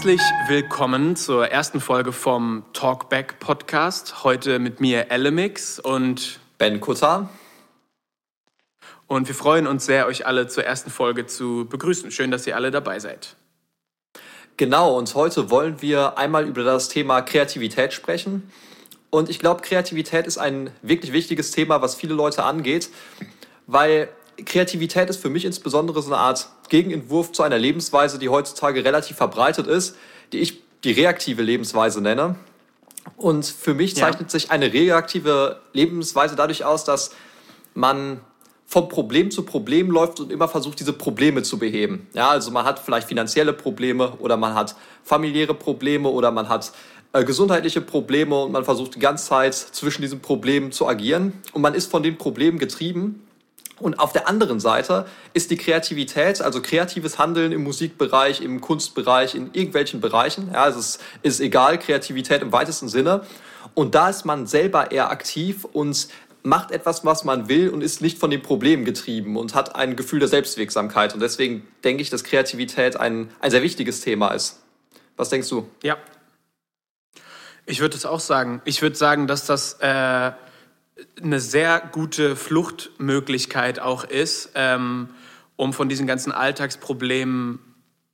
Herzlich willkommen zur ersten Folge vom Talkback Podcast. Heute mit mir Elemix und Ben Kutter. Und wir freuen uns sehr, euch alle zur ersten Folge zu begrüßen. Schön, dass ihr alle dabei seid. Genau, und heute wollen wir einmal über das Thema Kreativität sprechen. Und ich glaube, Kreativität ist ein wirklich wichtiges Thema, was viele Leute angeht, weil Kreativität ist für mich insbesondere so eine Art Gegenentwurf zu einer Lebensweise, die heutzutage relativ verbreitet ist, die ich die reaktive Lebensweise nenne. Und für mich zeichnet ja. sich eine reaktive Lebensweise dadurch aus, dass man vom Problem zu Problem läuft und immer versucht, diese Probleme zu beheben. Ja, also man hat vielleicht finanzielle Probleme oder man hat familiäre Probleme oder man hat äh, gesundheitliche Probleme und man versucht die ganze Zeit zwischen diesen Problemen zu agieren und man ist von den Problemen getrieben und auf der anderen Seite ist die Kreativität, also kreatives Handeln im Musikbereich, im Kunstbereich, in irgendwelchen Bereichen. Ja, also es ist egal, Kreativität im weitesten Sinne. Und da ist man selber eher aktiv und macht etwas, was man will und ist nicht von den Problemen getrieben und hat ein Gefühl der Selbstwirksamkeit. Und deswegen denke ich, dass Kreativität ein, ein sehr wichtiges Thema ist. Was denkst du? Ja. Ich würde es auch sagen. Ich würde sagen, dass das äh, eine sehr gute Fluchtmöglichkeit auch ist, ähm, um von diesen ganzen Alltagsproblemen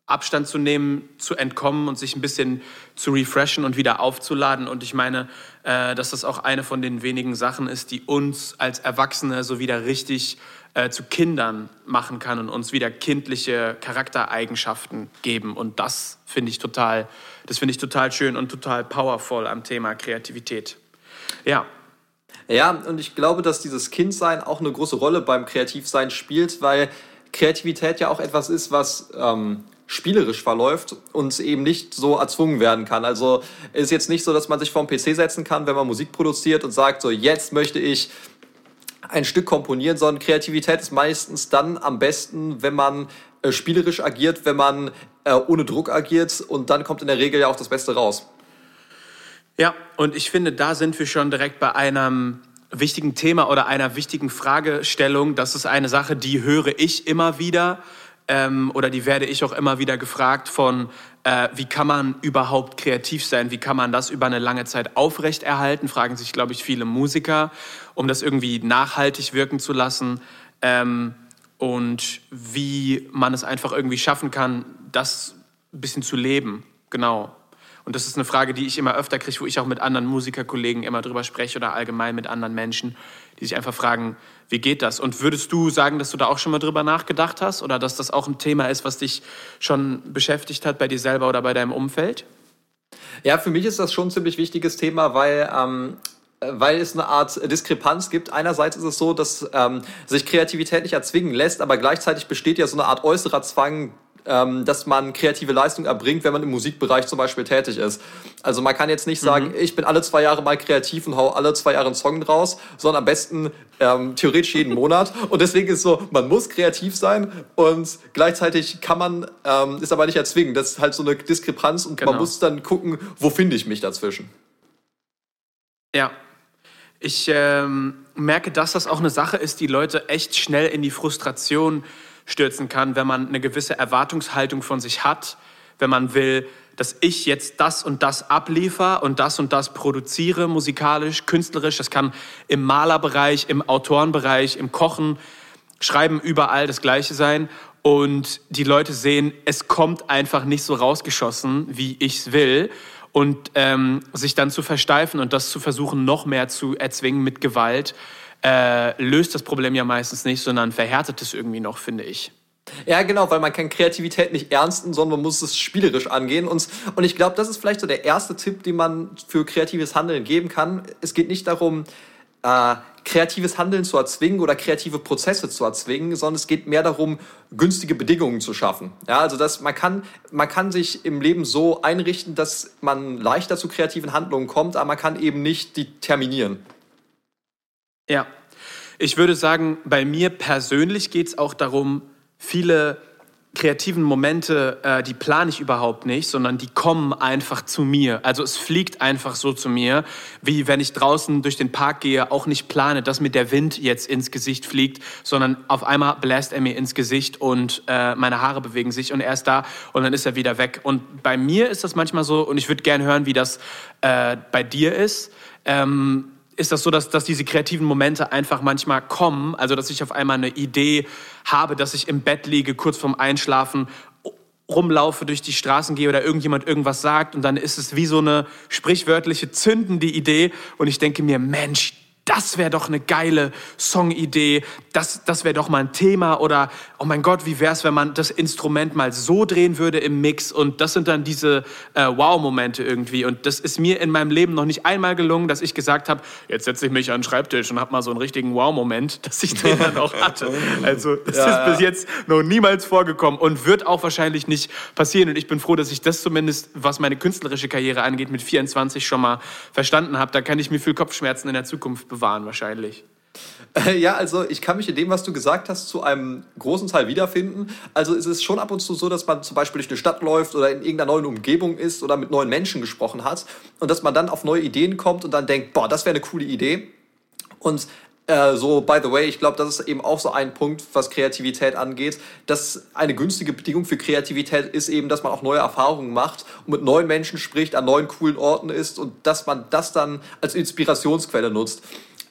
Abstand zu nehmen, zu entkommen und sich ein bisschen zu refreshen und wieder aufzuladen. Und ich meine, äh, dass das auch eine von den wenigen Sachen ist, die uns als Erwachsene so wieder richtig äh, zu Kindern machen kann und uns wieder kindliche Charaktereigenschaften geben. Und das finde ich total, das finde ich total schön und total powerful am Thema Kreativität. Ja, ja, und ich glaube, dass dieses Kindsein auch eine große Rolle beim Kreativsein spielt, weil Kreativität ja auch etwas ist, was ähm, spielerisch verläuft und eben nicht so erzwungen werden kann. Also ist jetzt nicht so, dass man sich vorm PC setzen kann, wenn man Musik produziert und sagt, so jetzt möchte ich ein Stück komponieren, sondern Kreativität ist meistens dann am besten, wenn man äh, spielerisch agiert, wenn man äh, ohne Druck agiert und dann kommt in der Regel ja auch das Beste raus. Ja, und ich finde, da sind wir schon direkt bei einem wichtigen Thema oder einer wichtigen Fragestellung. Das ist eine Sache, die höre ich immer wieder ähm, oder die werde ich auch immer wieder gefragt von, äh, wie kann man überhaupt kreativ sein? Wie kann man das über eine lange Zeit aufrechterhalten? Fragen sich, glaube ich, viele Musiker, um das irgendwie nachhaltig wirken zu lassen. Ähm, und wie man es einfach irgendwie schaffen kann, das ein bisschen zu leben. Genau. Und das ist eine Frage, die ich immer öfter kriege, wo ich auch mit anderen Musikerkollegen immer drüber spreche oder allgemein mit anderen Menschen, die sich einfach fragen, wie geht das? Und würdest du sagen, dass du da auch schon mal drüber nachgedacht hast oder dass das auch ein Thema ist, was dich schon beschäftigt hat bei dir selber oder bei deinem Umfeld? Ja, für mich ist das schon ein ziemlich wichtiges Thema, weil ähm, weil es eine Art Diskrepanz gibt. Einerseits ist es so, dass ähm, sich Kreativität nicht erzwingen lässt, aber gleichzeitig besteht ja so eine Art äußerer Zwang, ähm, dass man kreative Leistung erbringt, wenn man im Musikbereich zum Beispiel tätig ist. Also man kann jetzt nicht sagen, mhm. ich bin alle zwei Jahre mal kreativ und hau alle zwei Jahre einen Song draus, sondern am besten ähm, theoretisch jeden Monat. Und deswegen ist es so, man muss kreativ sein und gleichzeitig kann man, ähm, ist aber nicht erzwingen. Das ist halt so eine Diskrepanz und genau. man muss dann gucken, wo finde ich mich dazwischen. Ja, ich ähm, merke, dass das auch eine Sache ist, die Leute echt schnell in die Frustration stürzen kann, wenn man eine gewisse Erwartungshaltung von sich hat, wenn man will, dass ich jetzt das und das abliefer und das und das produziere, musikalisch, künstlerisch. Das kann im Malerbereich, im Autorenbereich, im Kochen, Schreiben überall das Gleiche sein. Und die Leute sehen, es kommt einfach nicht so rausgeschossen, wie ich es will. Und ähm, sich dann zu versteifen und das zu versuchen, noch mehr zu erzwingen mit Gewalt, äh, löst das Problem ja meistens nicht, sondern verhärtet es irgendwie noch, finde ich. Ja, genau, weil man kann Kreativität nicht ernsten, sondern man muss es spielerisch angehen. Und, und ich glaube, das ist vielleicht so der erste Tipp, den man für kreatives Handeln geben kann. Es geht nicht darum, äh, kreatives Handeln zu erzwingen oder kreative Prozesse zu erzwingen, sondern es geht mehr darum, günstige Bedingungen zu schaffen. Ja, also dass man kann, man kann sich im Leben so einrichten, dass man leichter zu kreativen Handlungen kommt, aber man kann eben nicht die terminieren. Ja, ich würde sagen, bei mir persönlich geht es auch darum, viele kreativen Momente, äh, die plane ich überhaupt nicht, sondern die kommen einfach zu mir. Also es fliegt einfach so zu mir, wie wenn ich draußen durch den Park gehe, auch nicht plane, dass mir der Wind jetzt ins Gesicht fliegt, sondern auf einmal bläst er mir ins Gesicht und äh, meine Haare bewegen sich und er ist da und dann ist er wieder weg. Und bei mir ist das manchmal so und ich würde gerne hören, wie das äh, bei dir ist. Ähm, ist das so, dass, dass diese kreativen Momente einfach manchmal kommen. Also, dass ich auf einmal eine Idee habe, dass ich im Bett liege, kurz vorm Einschlafen, rumlaufe, durch die Straßen gehe oder irgendjemand irgendwas sagt und dann ist es wie so eine sprichwörtliche zündende Idee und ich denke mir, Mensch, das wäre doch eine geile Songidee, das, das wäre doch mal ein Thema oder, oh mein Gott, wie wäre es, wenn man das Instrument mal so drehen würde im Mix und das sind dann diese äh, Wow-Momente irgendwie und das ist mir in meinem Leben noch nicht einmal gelungen, dass ich gesagt habe, jetzt setze ich mich an den Schreibtisch und habe mal so einen richtigen Wow-Moment, dass ich den dann auch hatte. Also das ja, ist bis jetzt noch niemals vorgekommen und wird auch wahrscheinlich nicht passieren und ich bin froh, dass ich das zumindest, was meine künstlerische Karriere angeht, mit 24 schon mal verstanden habe. Da kann ich mir viel Kopfschmerzen in der Zukunft bewahren wahrscheinlich. Ja, also ich kann mich in dem, was du gesagt hast, zu einem großen Teil wiederfinden. Also es ist schon ab und zu so, dass man zum Beispiel durch eine Stadt läuft oder in irgendeiner neuen Umgebung ist oder mit neuen Menschen gesprochen hat und dass man dann auf neue Ideen kommt und dann denkt, boah, das wäre eine coole Idee. Und äh, so, by the way, ich glaube, das ist eben auch so ein Punkt, was Kreativität angeht, dass eine günstige Bedingung für Kreativität ist eben, dass man auch neue Erfahrungen macht und mit neuen Menschen spricht, an neuen coolen Orten ist und dass man das dann als Inspirationsquelle nutzt.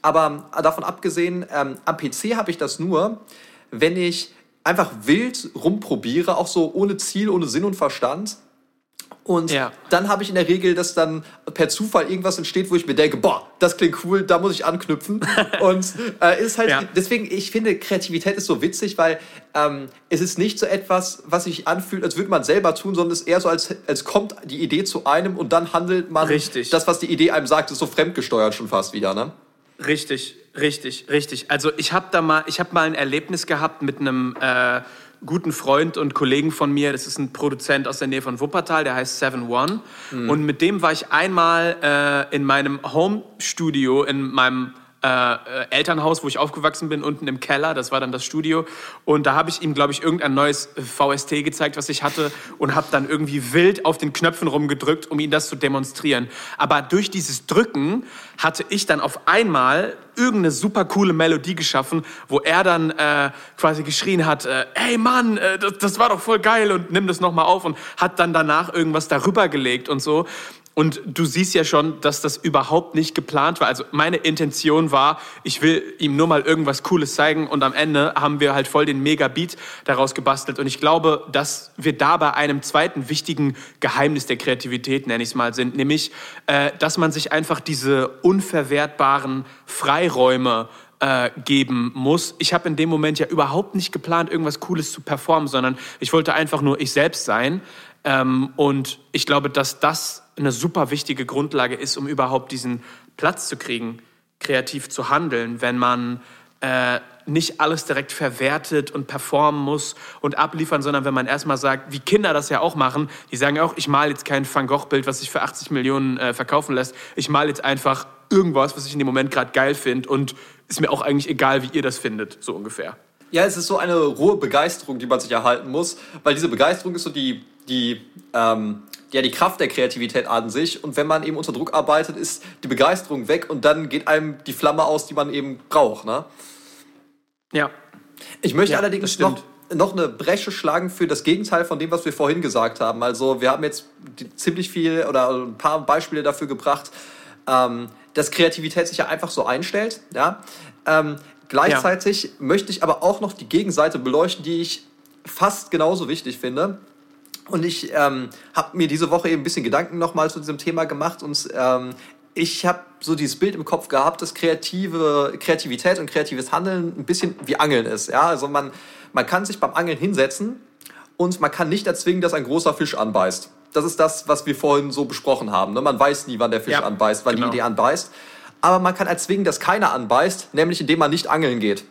Aber davon abgesehen, ähm, am PC habe ich das nur, wenn ich einfach wild rumprobiere, auch so ohne Ziel, ohne Sinn und Verstand. Und ja. dann habe ich in der Regel, dass dann per Zufall irgendwas entsteht, wo ich mir denke, boah, das klingt cool, da muss ich anknüpfen. und äh, ist halt, ja. deswegen, ich finde, Kreativität ist so witzig, weil ähm, es ist nicht so etwas, was sich anfühlt, als würde man selber tun, sondern es ist eher so, als, als kommt die Idee zu einem und dann handelt man Richtig. das, was die Idee einem sagt, ist so fremdgesteuert schon fast wieder, ne? Richtig, richtig, richtig. Also ich habe da mal, ich habe mal ein Erlebnis gehabt mit einem äh, guten Freund und Kollegen von mir. Das ist ein Produzent aus der Nähe von Wuppertal, der heißt Seven One. Mhm. Und mit dem war ich einmal äh, in meinem Home Studio, in meinem äh, Elternhaus, wo ich aufgewachsen bin, unten im Keller. Das war dann das Studio. Und da habe ich ihm, glaube ich, irgendein neues VST gezeigt, was ich hatte und habe dann irgendwie wild auf den Knöpfen rumgedrückt, um ihm das zu demonstrieren. Aber durch dieses Drücken hatte ich dann auf einmal irgendeine super coole Melodie geschaffen, wo er dann äh, quasi geschrien hat, äh, hey Mann, äh, das, das war doch voll geil und nimm das nochmal auf und hat dann danach irgendwas darüber gelegt und so. Und du siehst ja schon, dass das überhaupt nicht geplant war. Also meine Intention war, ich will ihm nur mal irgendwas Cooles zeigen und am Ende haben wir halt voll den Mega-Beat daraus gebastelt. Und ich glaube, dass wir da bei einem zweiten wichtigen Geheimnis der Kreativität, nenne ich es mal, sind, nämlich, äh, dass man sich einfach diese unverwertbaren Freiräume äh, geben muss. Ich habe in dem Moment ja überhaupt nicht geplant, irgendwas Cooles zu performen, sondern ich wollte einfach nur ich selbst sein. Ähm, und ich glaube, dass das eine super wichtige Grundlage ist, um überhaupt diesen Platz zu kriegen, kreativ zu handeln, wenn man äh, nicht alles direkt verwertet und performen muss und abliefern, sondern wenn man erstmal sagt, wie Kinder das ja auch machen, die sagen auch, ich male jetzt kein Van Gogh-Bild, was sich für 80 Millionen äh, verkaufen lässt, ich male jetzt einfach irgendwas, was ich in dem Moment gerade geil finde und ist mir auch eigentlich egal, wie ihr das findet, so ungefähr. Ja, es ist so eine rohe Begeisterung, die man sich erhalten muss, weil diese Begeisterung ist so die, die ähm, ja die Kraft der Kreativität an sich. Und wenn man eben unter Druck arbeitet, ist die Begeisterung weg und dann geht einem die Flamme aus, die man eben braucht. Ne? Ja. Ich möchte ja, allerdings noch, noch eine Bresche schlagen für das Gegenteil von dem, was wir vorhin gesagt haben. Also wir haben jetzt ziemlich viel oder ein paar Beispiele dafür gebracht, ähm, dass Kreativität sich ja einfach so einstellt. Ja? Ähm, gleichzeitig ja. möchte ich aber auch noch die Gegenseite beleuchten, die ich fast genauso wichtig finde. Und ich ähm, habe mir diese Woche eben ein bisschen Gedanken nochmal zu diesem Thema gemacht und ähm, ich habe so dieses Bild im Kopf gehabt, dass kreative Kreativität und kreatives Handeln ein bisschen wie Angeln ist. Ja? Also man, man kann sich beim Angeln hinsetzen und man kann nicht erzwingen, dass ein großer Fisch anbeißt. Das ist das, was wir vorhin so besprochen haben. Ne? Man weiß nie, wann der Fisch ja, anbeißt, wann genau. die Idee anbeißt. Aber man kann erzwingen, dass keiner anbeißt, nämlich indem man nicht angeln geht.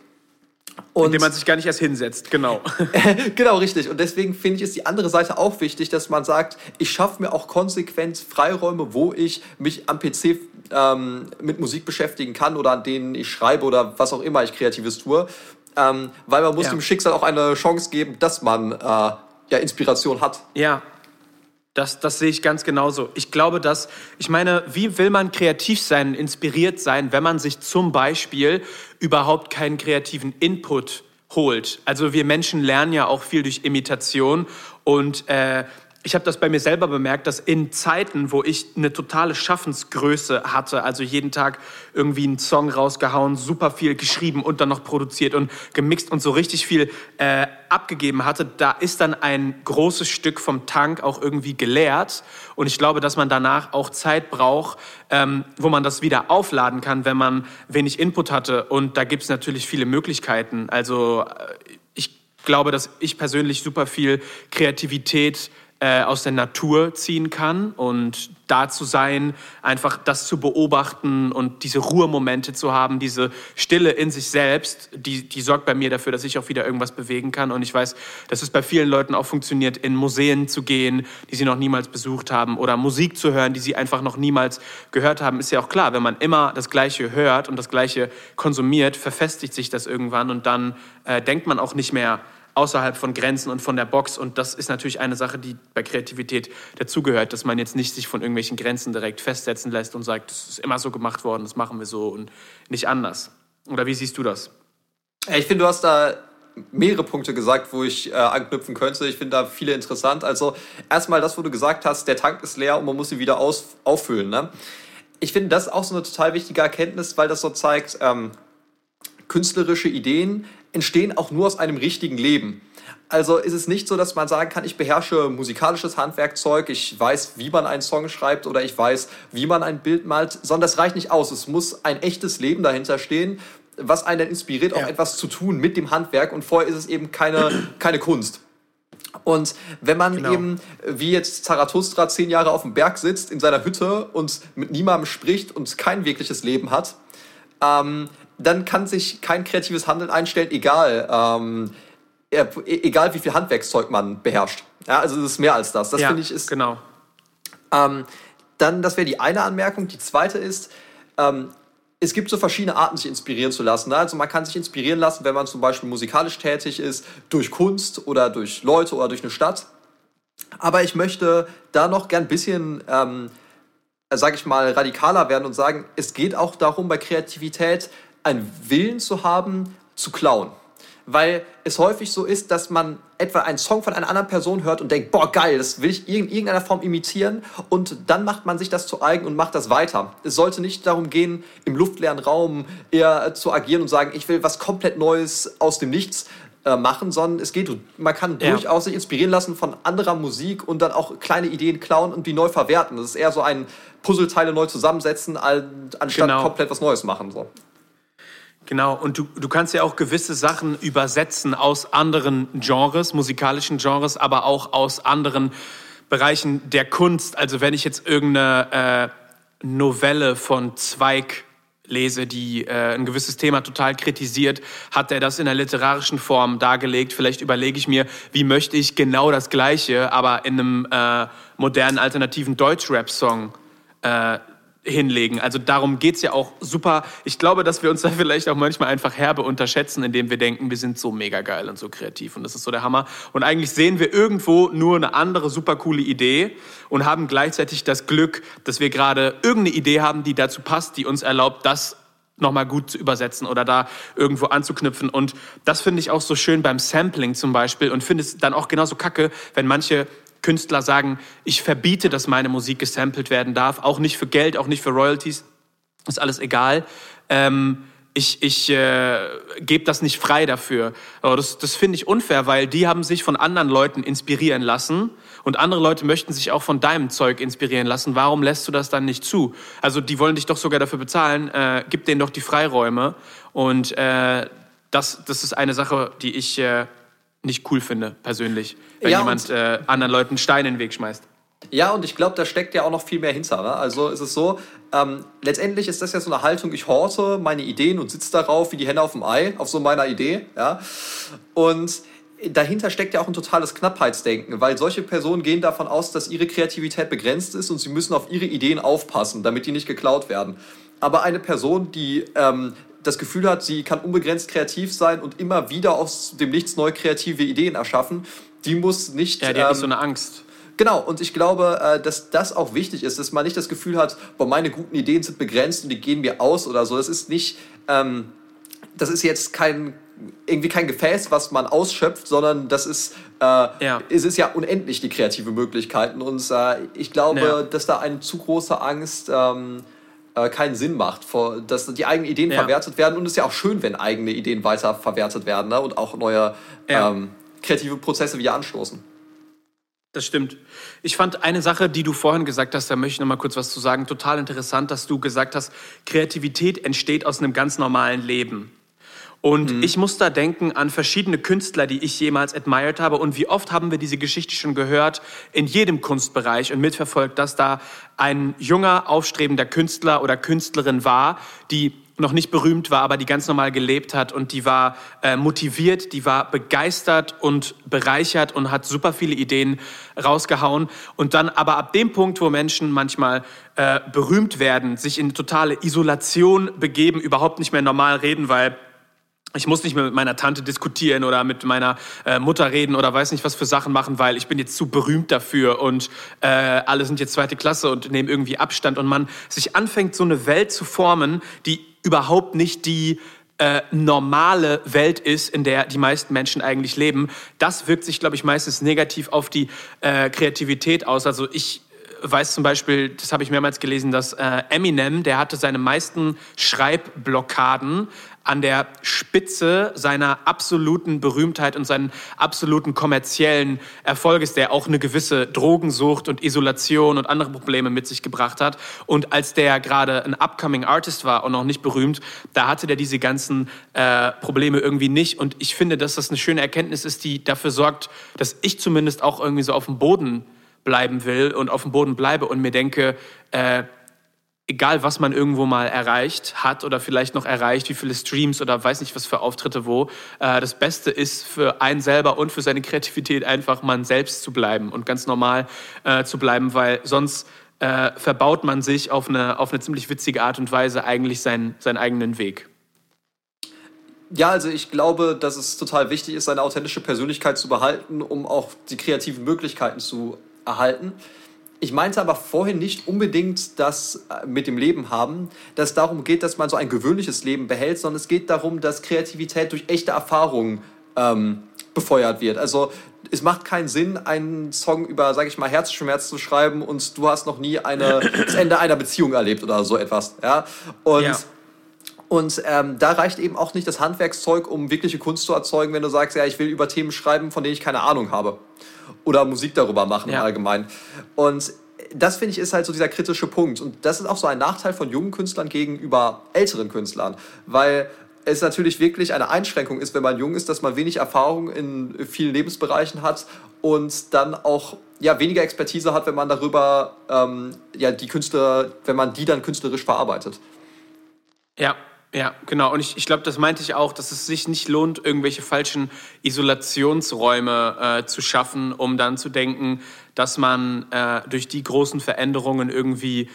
Und Indem man sich gar nicht erst hinsetzt, genau. genau, richtig. Und deswegen finde ich, ist die andere Seite auch wichtig, dass man sagt, ich schaffe mir auch konsequent Freiräume, wo ich mich am PC ähm, mit Musik beschäftigen kann oder an denen ich schreibe oder was auch immer ich Kreatives tue. ähm, weil man muss ja. dem Schicksal auch eine Chance geben, dass man äh, ja Inspiration hat. Ja, das, das sehe ich ganz genauso. Ich glaube, dass, ich meine, wie will man kreativ sein, inspiriert sein, wenn man sich zum Beispiel überhaupt keinen kreativen Input holt? Also wir Menschen lernen ja auch viel durch Imitation und äh, ich habe das bei mir selber bemerkt, dass in Zeiten, wo ich eine totale Schaffensgröße hatte, also jeden Tag irgendwie einen Song rausgehauen, super viel geschrieben und dann noch produziert und gemixt und so richtig viel äh, abgegeben hatte, da ist dann ein großes Stück vom Tank auch irgendwie geleert. Und ich glaube, dass man danach auch Zeit braucht, ähm, wo man das wieder aufladen kann, wenn man wenig Input hatte. Und da gibt es natürlich viele Möglichkeiten. Also äh, ich glaube, dass ich persönlich super viel Kreativität äh, aus der Natur ziehen kann und da zu sein, einfach das zu beobachten und diese Ruhemomente zu haben, diese Stille in sich selbst, die, die sorgt bei mir dafür, dass ich auch wieder irgendwas bewegen kann. Und ich weiß, dass es bei vielen Leuten auch funktioniert, in Museen zu gehen, die sie noch niemals besucht haben oder Musik zu hören, die sie einfach noch niemals gehört haben. Ist ja auch klar, wenn man immer das Gleiche hört und das Gleiche konsumiert, verfestigt sich das irgendwann und dann äh, denkt man auch nicht mehr außerhalb von Grenzen und von der Box. Und das ist natürlich eine Sache, die bei Kreativität dazugehört, dass man jetzt nicht sich von irgendwelchen Grenzen direkt festsetzen lässt und sagt, das ist immer so gemacht worden, das machen wir so und nicht anders. Oder wie siehst du das? Ich finde, du hast da mehrere Punkte gesagt, wo ich äh, anknüpfen könnte. Ich finde da viele interessant. Also erstmal das, wo du gesagt hast, der Tank ist leer und man muss ihn wieder aus, auffüllen. Ne? Ich finde das auch so eine total wichtige Erkenntnis, weil das so zeigt, ähm, künstlerische Ideen entstehen auch nur aus einem richtigen Leben. Also ist es nicht so, dass man sagen kann, ich beherrsche musikalisches Handwerkzeug, ich weiß, wie man einen Song schreibt oder ich weiß, wie man ein Bild malt, sondern das reicht nicht aus. Es muss ein echtes Leben dahinter stehen, was einen dann inspiriert, auch ja. etwas zu tun mit dem Handwerk und vorher ist es eben keine, keine Kunst. Und wenn man genau. eben, wie jetzt Zarathustra, zehn Jahre auf dem Berg sitzt, in seiner Hütte und mit niemandem spricht und kein wirkliches Leben hat, ähm, dann kann sich kein kreatives Handeln einstellen, egal, ähm, e-, egal wie viel Handwerkszeug man beherrscht. Ja, also es ist mehr als das. Das ja, finde ich ist. Genau. Ähm, dann, das wäre die eine Anmerkung. Die zweite ist, ähm, es gibt so verschiedene Arten, sich inspirieren zu lassen. Ne? Also man kann sich inspirieren lassen, wenn man zum Beispiel musikalisch tätig ist, durch Kunst oder durch Leute oder durch eine Stadt. Aber ich möchte da noch gern ein bisschen ähm, sage ich mal, radikaler werden und sagen, es geht auch darum, bei Kreativität einen Willen zu haben, zu klauen. Weil es häufig so ist, dass man etwa einen Song von einer anderen Person hört und denkt, boah, geil, das will ich in irgendeiner Form imitieren. Und dann macht man sich das zu eigen und macht das weiter. Es sollte nicht darum gehen, im luftleeren Raum eher zu agieren und sagen, ich will was komplett Neues aus dem Nichts äh, machen, sondern es geht, man kann ja. durchaus sich inspirieren lassen von anderer Musik und dann auch kleine Ideen klauen und die neu verwerten. Das ist eher so ein Puzzleteile neu zusammensetzen, anstatt genau. komplett was Neues machen. So. Genau, und du, du kannst ja auch gewisse Sachen übersetzen aus anderen Genres, musikalischen Genres, aber auch aus anderen Bereichen der Kunst. Also wenn ich jetzt irgendeine äh, Novelle von Zweig lese, die äh, ein gewisses Thema total kritisiert, hat er das in der literarischen Form dargelegt. Vielleicht überlege ich mir, wie möchte ich genau das Gleiche, aber in einem äh, modernen alternativen Deutschrap-Song äh, hinlegen. Also darum geht es ja auch super. Ich glaube, dass wir uns da vielleicht auch manchmal einfach herbe unterschätzen, indem wir denken, wir sind so mega geil und so kreativ und das ist so der Hammer. Und eigentlich sehen wir irgendwo nur eine andere super coole Idee und haben gleichzeitig das Glück, dass wir gerade irgendeine Idee haben, die dazu passt, die uns erlaubt, das nochmal gut zu übersetzen oder da irgendwo anzuknüpfen. Und das finde ich auch so schön beim Sampling zum Beispiel und finde es dann auch genauso kacke, wenn manche Künstler sagen, ich verbiete, dass meine Musik gesampelt werden darf, auch nicht für Geld, auch nicht für Royalties, ist alles egal. Ähm, ich, ich äh, gebe das nicht frei dafür. Aber das, das finde ich unfair, weil die haben sich von anderen Leuten inspirieren lassen und andere Leute möchten sich auch von deinem Zeug inspirieren lassen. Warum lässt du das dann nicht zu? Also die wollen dich doch sogar dafür bezahlen. Äh, gib denen doch die Freiräume. Und äh, das, das ist eine Sache, die ich äh, nicht cool finde, persönlich, wenn ja, jemand äh, anderen Leuten Steine in den Weg schmeißt. Ja, und ich glaube, da steckt ja auch noch viel mehr hinter. Ne? Also ist es so, ähm, letztendlich ist das ja so eine Haltung, ich horte meine Ideen und sitze darauf wie die Hände auf dem Ei, auf so meiner Idee. Ja? Und dahinter steckt ja auch ein totales Knappheitsdenken, weil solche Personen gehen davon aus, dass ihre Kreativität begrenzt ist und sie müssen auf ihre Ideen aufpassen, damit die nicht geklaut werden. Aber eine Person, die ähm, das Gefühl hat, sie kann unbegrenzt kreativ sein und immer wieder aus dem Nichts neue kreative Ideen erschaffen, die muss nicht. Ja, die hat nicht so ähm, eine Angst. Genau, und ich glaube, äh, dass das auch wichtig ist, dass man nicht das Gefühl hat, boah, meine guten Ideen sind begrenzt und die gehen mir aus oder so. Das ist nicht, ähm, das ist jetzt kein, irgendwie kein Gefäß, was man ausschöpft, sondern das ist, äh, ja. es ist ja unendlich die kreative Möglichkeiten. Und äh, ich glaube, ja. dass da eine zu große Angst ähm, äh, keinen Sinn macht, vor, dass die eigenen Ideen ja. verwertet werden. Und es ist ja auch schön, wenn eigene Ideen weiter verwertet werden ne? und auch neue ähm, kreative Prozesse wieder anstoßen. Das stimmt. Ich fand eine Sache, die du vorhin gesagt hast, da möchte ich noch mal kurz was zu sagen, total interessant, dass du gesagt hast, Kreativität entsteht aus einem ganz normalen Leben. Und mhm. ich muss da denken an verschiedene Künstler, die ich jemals admired habe. Und wie oft haben wir diese Geschichte schon gehört in jedem Kunstbereich und mitverfolgt, dass da ein junger, aufstrebender Künstler oder Künstlerin war, die noch nicht berühmt war, aber die ganz normal gelebt hat und die war äh, motiviert, die war begeistert und bereichert und hat super viele Ideen rausgehauen. Und dann aber ab dem Punkt, wo Menschen manchmal äh, berühmt werden, sich in totale Isolation begeben, überhaupt nicht mehr normal reden, weil ich muss nicht mehr mit meiner Tante diskutieren oder mit meiner äh, Mutter reden oder weiß nicht was für Sachen machen, weil ich bin jetzt zu berühmt dafür und äh, alle sind jetzt zweite Klasse und nehmen irgendwie Abstand und man sich anfängt, so eine Welt zu formen, die überhaupt nicht die äh, normale Welt ist, in der die meisten Menschen eigentlich leben. Das wirkt sich, glaube ich, meistens negativ auf die äh, Kreativität aus. Also ich weiß zum Beispiel, das habe ich mehrmals gelesen, dass äh, Eminem, der hatte seine meisten Schreibblockaden an der Spitze seiner absoluten Berühmtheit und seinen absoluten kommerziellen Erfolges, der auch eine gewisse Drogensucht und Isolation und andere Probleme mit sich gebracht hat. Und als der gerade ein upcoming Artist war und noch nicht berühmt, da hatte der diese ganzen äh, Probleme irgendwie nicht. Und ich finde, dass das eine schöne Erkenntnis ist, die dafür sorgt, dass ich zumindest auch irgendwie so auf dem Boden bleiben will und auf dem Boden bleibe und mir denke, äh, egal was man irgendwo mal erreicht hat oder vielleicht noch erreicht, wie viele Streams oder weiß nicht was für Auftritte wo, äh, das Beste ist für einen selber und für seine Kreativität einfach man selbst zu bleiben und ganz normal äh, zu bleiben, weil sonst äh, verbaut man sich auf eine, auf eine ziemlich witzige Art und Weise eigentlich seinen, seinen eigenen Weg. Ja, also ich glaube, dass es total wichtig ist, seine authentische Persönlichkeit zu behalten, um auch die kreativen Möglichkeiten zu erhalten. Ich meinte aber vorhin nicht unbedingt das äh, mit dem Leben haben, dass es darum geht, dass man so ein gewöhnliches Leben behält, sondern es geht darum, dass Kreativität durch echte Erfahrungen ähm, befeuert wird. Also es macht keinen Sinn, einen Song über, sage ich mal, Herzschmerz zu schreiben und du hast noch nie eine, das Ende einer Beziehung erlebt oder so etwas. Ja? Und ja. Und ähm, da reicht eben auch nicht das Handwerkszeug, um wirkliche Kunst zu erzeugen, wenn du sagst, ja, ich will über Themen schreiben, von denen ich keine Ahnung habe oder Musik darüber machen ja. im Allgemeinen. Und das finde ich ist halt so dieser kritische Punkt. Und das ist auch so ein Nachteil von jungen Künstlern gegenüber älteren Künstlern, weil es natürlich wirklich eine Einschränkung ist, wenn man jung ist, dass man wenig Erfahrung in vielen Lebensbereichen hat und dann auch ja, weniger Expertise hat, wenn man darüber ähm, ja, die Künstler, wenn man die dann künstlerisch verarbeitet. Ja, ja, genau. Und ich, ich glaube, das meinte ich auch, dass es sich nicht lohnt, irgendwelche falschen Isolationsräume äh, zu schaffen, um dann zu denken, dass man äh, durch die großen Veränderungen irgendwie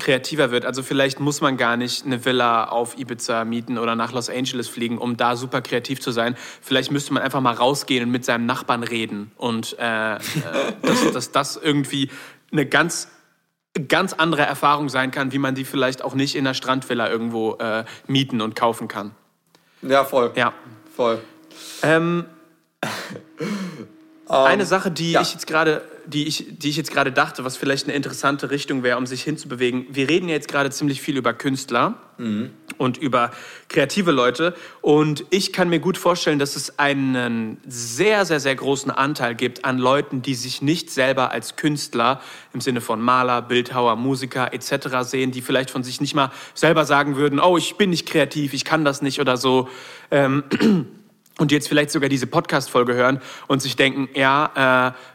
kreativer wird. Also vielleicht muss man gar nicht eine Villa auf Ibiza mieten oder nach Los Angeles fliegen, um da super kreativ zu sein. Vielleicht müsste man einfach mal rausgehen und mit seinem Nachbarn reden und äh, äh dass, dass das irgendwie eine ganz ganz andere Erfahrung sein kann, wie man die vielleicht auch nicht in der Strandvilla irgendwo äh, mieten und kaufen kann. Ja, voll. Ja. Voll. Ähm, eine ähm, Sache, die ja. ich jetzt gerade die ich, die ich jetzt gerade dachte, was vielleicht eine interessante Richtung wäre, um sich hinzubewegen. Wir reden jetzt gerade ziemlich viel über Künstler mhm. Und über kreative Leute. Und ich kann mir gut vorstellen, dass es einen sehr, sehr, sehr großen Anteil gibt an Leuten, die sich nicht selber als Künstler im Sinne von Maler, Bildhauer, Musiker etc. sehen, die vielleicht von sich nicht mal selber sagen würden, oh, ich bin nicht kreativ, ich kann das nicht oder so. Ähm, und jetzt vielleicht sogar diese Podcast-Folge hören und sich denken, ja, äh,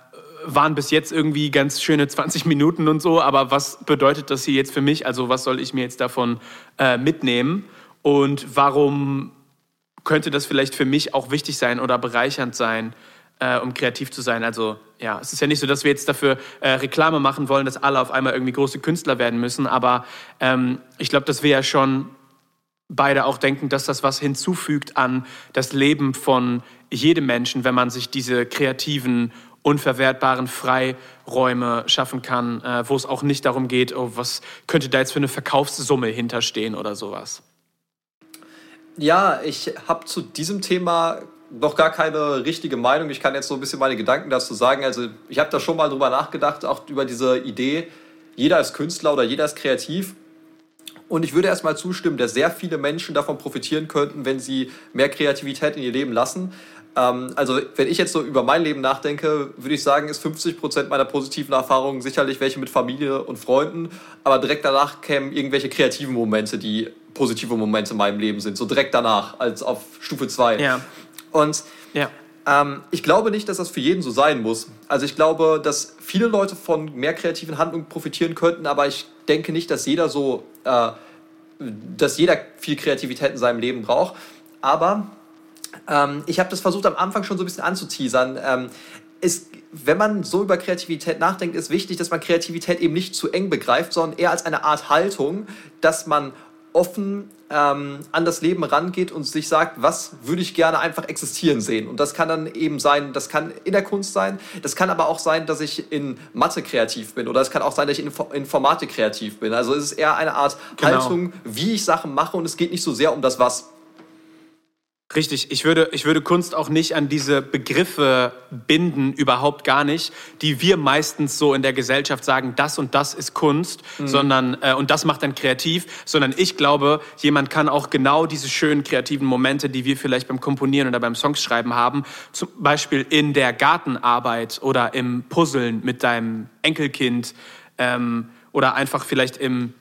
waren bis jetzt irgendwie ganz schöne 20 Minuten und so, aber was bedeutet das hier jetzt für mich? Also was soll ich mir jetzt davon äh, mitnehmen? Und warum könnte das vielleicht für mich auch wichtig sein oder bereichernd sein, äh, um kreativ zu sein? Also ja, es ist ja nicht so, dass wir jetzt dafür äh, Reklame machen wollen, dass alle auf einmal irgendwie große Künstler werden müssen, aber ähm, ich glaube, dass wir ja schon beide auch denken, dass das was hinzufügt an das Leben von jedem Menschen, wenn man sich diese kreativen, unverwertbaren Freiräume schaffen kann, äh, wo es auch nicht darum geht, oh, was könnte da jetzt für eine Verkaufssumme hinterstehen oder sowas. Ja, ich habe zu diesem Thema noch gar keine richtige Meinung. Ich kann jetzt so ein bisschen meine Gedanken dazu sagen. Also ich habe da schon mal drüber nachgedacht, auch über diese Idee, jeder ist Künstler oder jeder ist kreativ. Und ich würde erstmal zustimmen, dass sehr viele Menschen davon profitieren könnten, wenn sie mehr Kreativität in ihr Leben lassen. Ähm, also wenn ich jetzt so über mein Leben nachdenke, würde ich sagen, ist 50 Prozent meiner positiven Erfahrungen sicherlich welche mit Familie und Freunden, aber direkt danach kämen irgendwelche kreativen Momente, die positive Momente in meinem Leben sind, so direkt danach, als auf Stufe 2. Ja. Und ja. Ähm, ich glaube nicht, dass das für jeden so sein muss. Also ich glaube, dass viele Leute von mehr kreativen Handlungen profitieren könnten, aber ich denke nicht, dass jeder so, äh, dass jeder viel Kreativität in seinem Leben braucht. Aber ähm, ich habe das versucht am Anfang schon so ein bisschen anzuteasern. Ähm, ist, wenn man so über Kreativität nachdenkt, ist wichtig, dass man Kreativität eben nicht zu eng begreift, sondern eher als eine Art Haltung, dass man offen ähm, an das Leben rangeht und sich sagt, was würde ich gerne einfach existieren sehen. Und das kann dann eben sein, das kann in der Kunst sein, das kann aber auch sein, dass ich in Mathe kreativ bin oder es kann auch sein, dass ich in Informatik kreativ bin. Also es ist eher eine Art genau. Haltung, wie ich Sachen mache und es geht nicht so sehr um das Was. Richtig, ich würde, ich würde Kunst auch nicht an diese Begriffe binden, überhaupt gar nicht, die wir meistens so in der Gesellschaft sagen, das und das ist Kunst, mhm. sondern äh, und das macht dann kreativ, sondern ich glaube, jemand kann auch genau diese schönen kreativen Momente, die wir vielleicht beim Komponieren oder beim Songschreiben haben, zum Beispiel in der Gartenarbeit oder im Puzzeln mit deinem Enkelkind ähm, oder einfach vielleicht im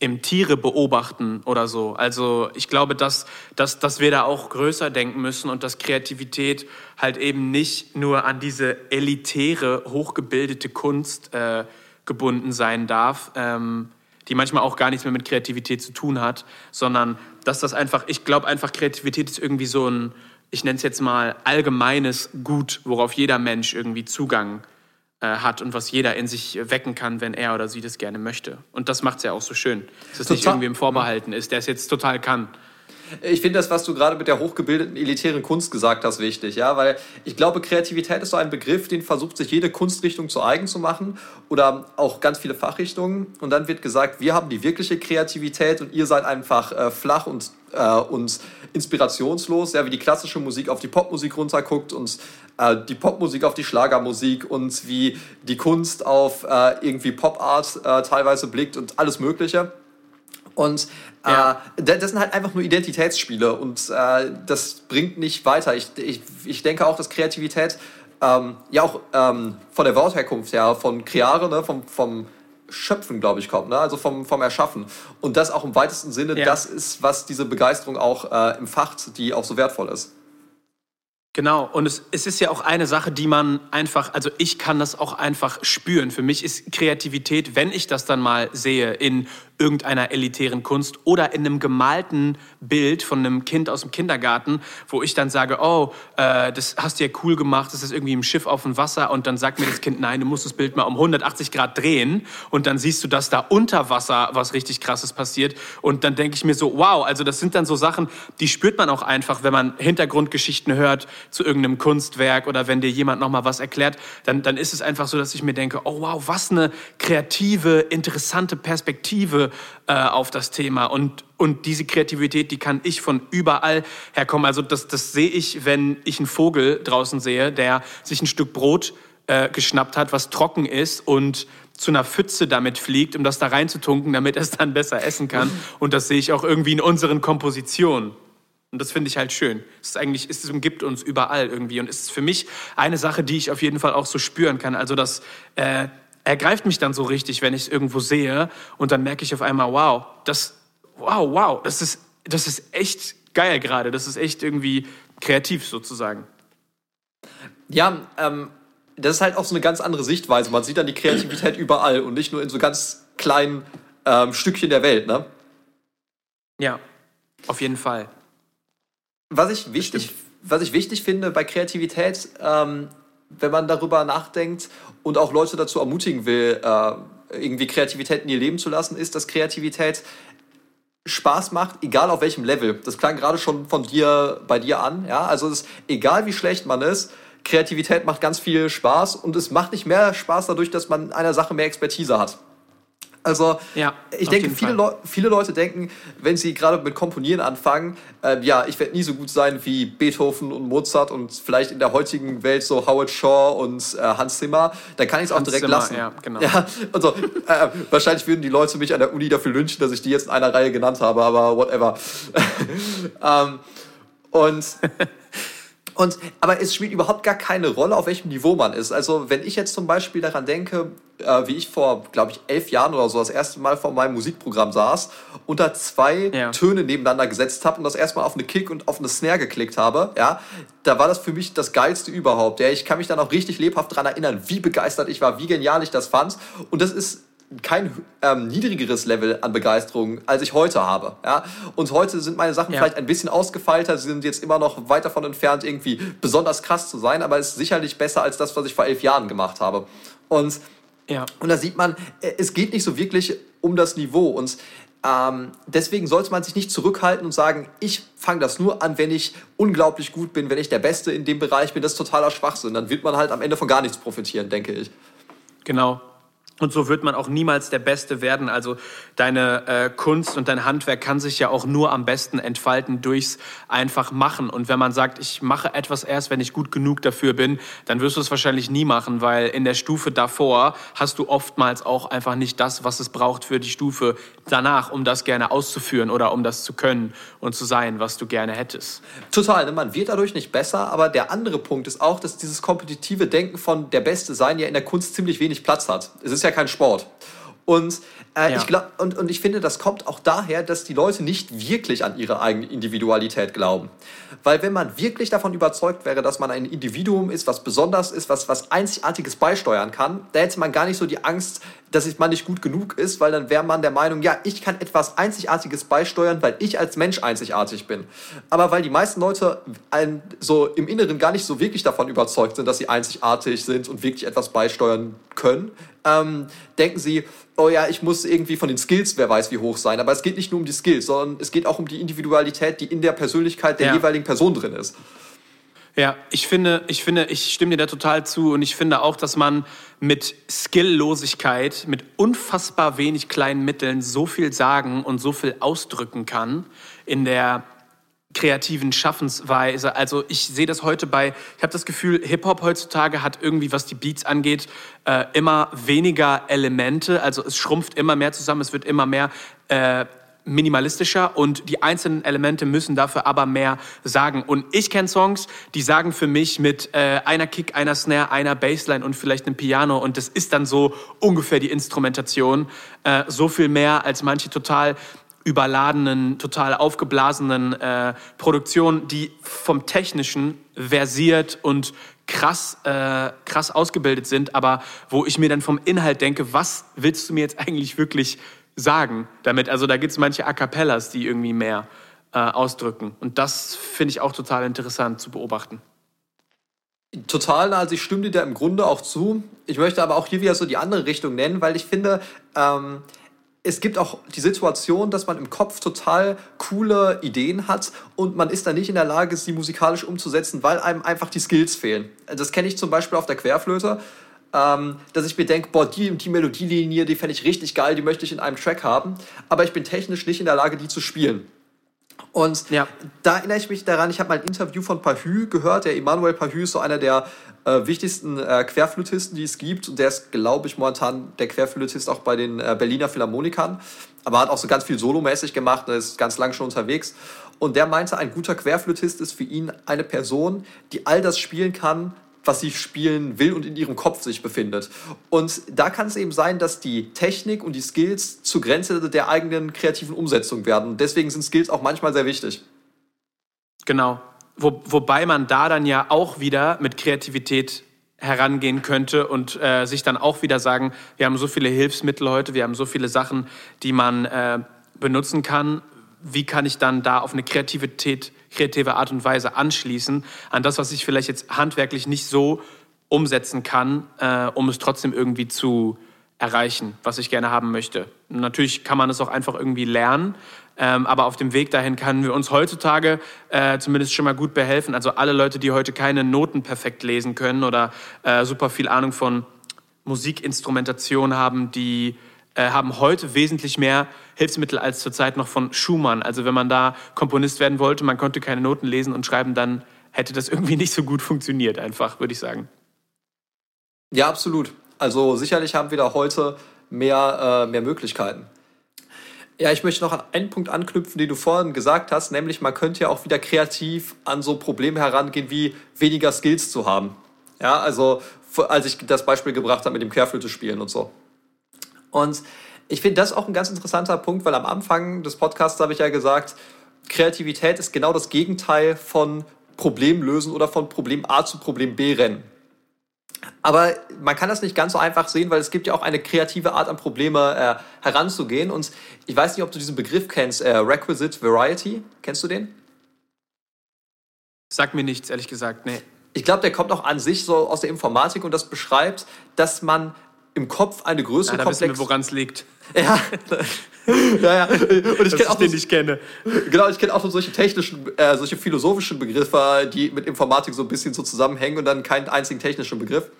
im Tiere beobachten oder so. Also ich glaube, dass, dass, dass wir da auch größer denken müssen und dass Kreativität halt eben nicht nur an diese elitäre, hochgebildete Kunst äh, gebunden sein darf, ähm, die manchmal auch gar nichts mehr mit Kreativität zu tun hat, sondern dass das einfach, ich glaube einfach, Kreativität ist irgendwie so ein, ich nenne es jetzt mal allgemeines Gut, worauf jeder Mensch irgendwie Zugang äh, hat und was jeder in sich wecken kann, wenn er oder sie das gerne möchte. Und das macht es ja auch so schön, dass es nicht irgendwie im Vorbehalten ist, der es jetzt total kann. Ich finde das, was du gerade mit der hochgebildeten elitären Kunst gesagt hast, wichtig, ja, weil ich glaube, Kreativität ist so ein Begriff, den versucht sich jede Kunstrichtung zu eigen zu machen oder auch ganz viele Fachrichtungen und dann wird gesagt, wir haben die wirkliche Kreativität und ihr seid einfach äh, flach und, äh, und inspirationslos, ja, wie die klassische Musik auf die Popmusik runterguckt und äh, die Popmusik auf die Schlagermusik und wie die Kunst auf äh, irgendwie Popart äh, teilweise blickt und alles Mögliche. Und äh, ja. das sind halt einfach nur Identitätsspiele und äh, das bringt nicht weiter. Ich, ich, ich denke auch, dass Kreativität ähm, ja auch ähm, von der Wortherkunft her, von Creare, ne, vom, vom Schöpfen, glaube ich, kommt, ne? also vom, vom Erschaffen. Und das auch im weitesten Sinne, ja. das ist, was diese Begeisterung auch äh, empfacht, die auch so wertvoll ist. Genau, und es, es ist ja auch eine Sache, die man einfach, also ich kann das auch einfach spüren. Für mich ist Kreativität, wenn ich das dann mal sehe in irgendeiner elitären Kunst oder in einem gemalten Bild von einem Kind aus dem Kindergarten, wo ich dann sage, oh, äh, das hast du ja cool gemacht, das ist irgendwie im Schiff auf dem Wasser und dann sagt mir das Kind, nein, du musst das Bild mal um 180 Grad drehen und dann siehst du, dass da unter Wasser was richtig krasses passiert und dann denke ich mir so, wow, also das sind dann so Sachen, die spürt man auch einfach, wenn man Hintergrundgeschichten hört zu irgendeinem Kunstwerk oder wenn dir jemand nochmal was erklärt, dann, dann ist es einfach so, dass ich mir denke, oh wow, was eine kreative, interessante Perspektive äh, auf das Thema. Und, und diese Kreativität, die kann ich von überall herkommen. Also das, das sehe ich, wenn ich einen Vogel draußen sehe, der sich ein Stück Brot äh, geschnappt hat, was trocken ist und zu einer Pfütze damit fliegt, um das da reinzutunken, damit er es dann besser essen kann. Und das sehe ich auch irgendwie in unseren Kompositionen. Und das finde ich halt schön. Es ist eigentlich, es umgibt uns überall irgendwie. Und es ist für mich eine Sache, die ich auf jeden Fall auch so spüren kann. Also, dass äh, ergreift mich dann so richtig, wenn ich es irgendwo sehe und dann merke ich auf einmal, wow, das, wow, wow, das ist, das ist echt geil gerade, das ist echt irgendwie kreativ sozusagen. Ja, ähm, das ist halt auch so eine ganz andere Sichtweise. Man sieht dann die Kreativität überall und nicht nur in so ganz kleinen ähm, Stückchen der Welt, ne? Ja, auf jeden Fall. Was ich wichtig, was ich wichtig finde bei Kreativität, ähm, wenn man darüber nachdenkt und auch Leute dazu ermutigen will, äh, irgendwie Kreativität in ihr Leben zu lassen, ist, dass Kreativität Spaß macht, egal auf welchem Level. Das klang gerade schon von dir bei dir an, ja. Also es ist egal wie schlecht man ist, Kreativität macht ganz viel Spaß und es macht nicht mehr Spaß dadurch, dass man in einer Sache mehr Expertise hat. Also ja, ich denke, viele, Le viele Leute denken, wenn sie gerade mit Komponieren anfangen, äh, ja, ich werde nie so gut sein wie Beethoven und Mozart und vielleicht in der heutigen Welt so Howard Shaw und äh, Hans Zimmer, dann kann ich es auch direkt Zimmer, lassen. Ja, genau. Ja, also, äh, wahrscheinlich würden die Leute mich an der Uni dafür lynchen, dass ich die jetzt in einer Reihe genannt habe, aber whatever. ähm, und Und, aber es spielt überhaupt gar keine Rolle, auf welchem Niveau man ist. Also, wenn ich jetzt zum Beispiel daran denke, äh, wie ich vor, glaube ich, elf Jahren oder so das erste Mal vor meinem Musikprogramm saß und da zwei ja. Töne nebeneinander gesetzt habe und das erstmal auf eine Kick und auf eine Snare geklickt habe, ja, da war das für mich das Geilste überhaupt. Ja, ich kann mich dann auch richtig lebhaft daran erinnern, wie begeistert ich war, wie genial ich das fand. Und das ist kein ähm, niedrigeres Level an Begeisterung, als ich heute habe. Ja? Und heute sind meine Sachen ja. vielleicht ein bisschen ausgefeilter, sie sind jetzt immer noch weit davon entfernt, irgendwie besonders krass zu sein, aber es ist sicherlich besser als das, was ich vor elf Jahren gemacht habe. Und, ja. und da sieht man, äh, es geht nicht so wirklich um das Niveau. Und ähm, deswegen sollte man sich nicht zurückhalten und sagen, ich fange das nur an, wenn ich unglaublich gut bin, wenn ich der Beste in dem Bereich bin. Das ist totaler Schwachsinn. Dann wird man halt am Ende von gar nichts profitieren, denke ich. Genau. Und so wird man auch niemals der Beste werden. Also deine äh, Kunst und dein Handwerk kann sich ja auch nur am besten entfalten durchs einfach machen. Und wenn man sagt, ich mache etwas erst, wenn ich gut genug dafür bin, dann wirst du es wahrscheinlich nie machen, weil in der Stufe davor hast du oftmals auch einfach nicht das, was es braucht für die Stufe danach, um das gerne auszuführen oder um das zu können und zu sein, was du gerne hättest. Total. Ne? Man wird dadurch nicht besser, aber der andere Punkt ist auch, dass dieses kompetitive Denken von der Beste sein ja in der Kunst ziemlich wenig Platz hat. Ist ja kein Sport. Und, äh, ja. ich glaub, und, und ich finde, das kommt auch daher, dass die Leute nicht wirklich an ihre eigene Individualität glauben. Weil wenn man wirklich davon überzeugt wäre, dass man ein Individuum ist, was besonders ist, was, was Einzigartiges beisteuern kann, da hätte man gar nicht so die Angst, dass man nicht gut genug ist, weil dann wäre man der Meinung, ja, ich kann etwas Einzigartiges beisteuern, weil ich als Mensch einzigartig bin. Aber weil die meisten Leute ein, so im Inneren gar nicht so wirklich davon überzeugt sind, dass sie einzigartig sind und wirklich etwas beisteuern können, ähm, denken sie, oh ja, ich muss irgendwie von den Skills, wer weiß wie hoch sein. Aber es geht nicht nur um die Skills, sondern es geht auch um die Individualität, die in der Persönlichkeit der ja. jeweiligen Person drin ist. Ja, ich finde, ich finde, ich stimme dir da total zu und ich finde auch, dass man mit Skilllosigkeit, mit unfassbar wenig kleinen Mitteln so viel sagen und so viel ausdrücken kann in der kreativen Schaffensweise. Also ich sehe das heute bei, ich habe das Gefühl, Hip-Hop heutzutage hat irgendwie, was die Beats angeht, äh, immer weniger Elemente. Also es schrumpft immer mehr zusammen, es wird immer mehr äh, minimalistischer und die einzelnen Elemente müssen dafür aber mehr sagen. Und ich kenne Songs, die sagen für mich mit äh, einer Kick, einer Snare, einer Bassline und vielleicht einem Piano und das ist dann so ungefähr die Instrumentation. Äh, so viel mehr als manche total überladenen, total aufgeblasenen äh, Produktionen, die vom Technischen versiert und krass, äh, krass ausgebildet sind, aber wo ich mir dann vom Inhalt denke, was willst du mir jetzt eigentlich wirklich sagen damit? Also da gibt es manche A Cappellas, die irgendwie mehr äh, ausdrücken. Und das finde ich auch total interessant zu beobachten. Total, also ich stimme dir da im Grunde auch zu. Ich möchte aber auch hier wieder so die andere Richtung nennen, weil ich finde, ähm, es gibt auch die Situation, dass man im Kopf total coole Ideen hat und man ist dann nicht in der Lage, sie musikalisch umzusetzen, weil einem einfach die Skills fehlen. Das kenne ich zum Beispiel auf der Querflöte, ähm, dass ich mir denke, boah, die die Melodielinie, die fände ich richtig geil, die möchte ich in einem Track haben, aber ich bin technisch nicht in der Lage, die zu spielen. Und ja. da erinnere ich mich daran, ich habe mal ein Interview von Pahü gehört. Der Emmanuel Pahü ist so einer der äh, wichtigsten äh, Querflötisten, die es gibt. Und der ist, glaube ich, momentan der Querflötist auch bei den äh, Berliner Philharmonikern. Aber hat auch so ganz viel solomäßig gemacht, er ist ganz lang schon unterwegs. Und der meinte, ein guter Querflötist ist für ihn eine Person, die all das spielen kann, was sie spielen will und in ihrem Kopf sich befindet. Und da kann es eben sein, dass die Technik und die Skills zur Grenze der eigenen kreativen Umsetzung werden. Deswegen sind Skills auch manchmal sehr wichtig. Genau. Wo, wobei man da dann ja auch wieder mit Kreativität herangehen könnte und äh, sich dann auch wieder sagen, wir haben so viele Hilfsmittel heute, wir haben so viele Sachen, die man äh, benutzen kann. Wie kann ich dann da auf eine Kreativität kreative Art und Weise anschließen an das, was ich vielleicht jetzt handwerklich nicht so umsetzen kann, äh, um es trotzdem irgendwie zu erreichen, was ich gerne haben möchte. Natürlich kann man es auch einfach irgendwie lernen, ähm, aber auf dem Weg dahin können wir uns heutzutage äh, zumindest schon mal gut behelfen. Also alle Leute, die heute keine Noten perfekt lesen können oder äh, super viel Ahnung von Musikinstrumentation haben, die äh, haben heute wesentlich mehr Hilfsmittel als zurzeit noch von Schumann. Also wenn man da Komponist werden wollte, man konnte keine Noten lesen und schreiben, dann hätte das irgendwie nicht so gut funktioniert, einfach, würde ich sagen. Ja, absolut. Also sicherlich haben wir da heute mehr, äh, mehr Möglichkeiten. Ja, ich möchte noch an einen Punkt anknüpfen, den du vorhin gesagt hast, nämlich man könnte ja auch wieder kreativ an so Probleme herangehen, wie weniger Skills zu haben. Ja, also als ich das Beispiel gebracht habe mit dem Querflöte spielen und so. Und ich finde das auch ein ganz interessanter Punkt, weil am Anfang des Podcasts habe ich ja gesagt, Kreativität ist genau das Gegenteil von Problemlösen oder von Problem A zu Problem B rennen. Aber man kann das nicht ganz so einfach sehen, weil es gibt ja auch eine kreative Art an Probleme äh, heranzugehen. Und ich weiß nicht, ob du diesen Begriff kennst, äh, Requisite Variety. Kennst du den? Sag mir nichts, ehrlich gesagt, nee. Ich glaube, der kommt auch an sich so aus der Informatik und das beschreibt, dass man im Kopf eine größere ja, da Komplex... woran es liegt. Ja. ja, ja. Und ich kenne auch, den ich kenne. Genau, ich kenne auch so solche technischen, äh, solche philosophischen Begriffe, die mit Informatik so ein bisschen so zusammenhängen und dann keinen einzigen technischen Begriff.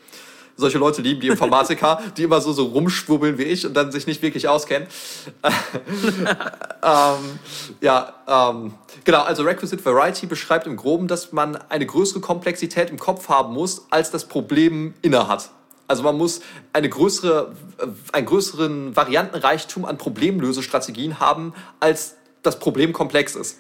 Solche Leute lieben die Informatiker, die immer so, so rumschwubbeln wie ich und dann sich nicht wirklich auskennen. ähm, ja, ähm, genau, also Requisite Variety beschreibt im Groben, dass man eine größere Komplexität im Kopf haben muss, als das Problem inne hat. Also man muss eine größere, einen größeren Variantenreichtum an Problemlösestrategien haben, als das Problem komplex ist.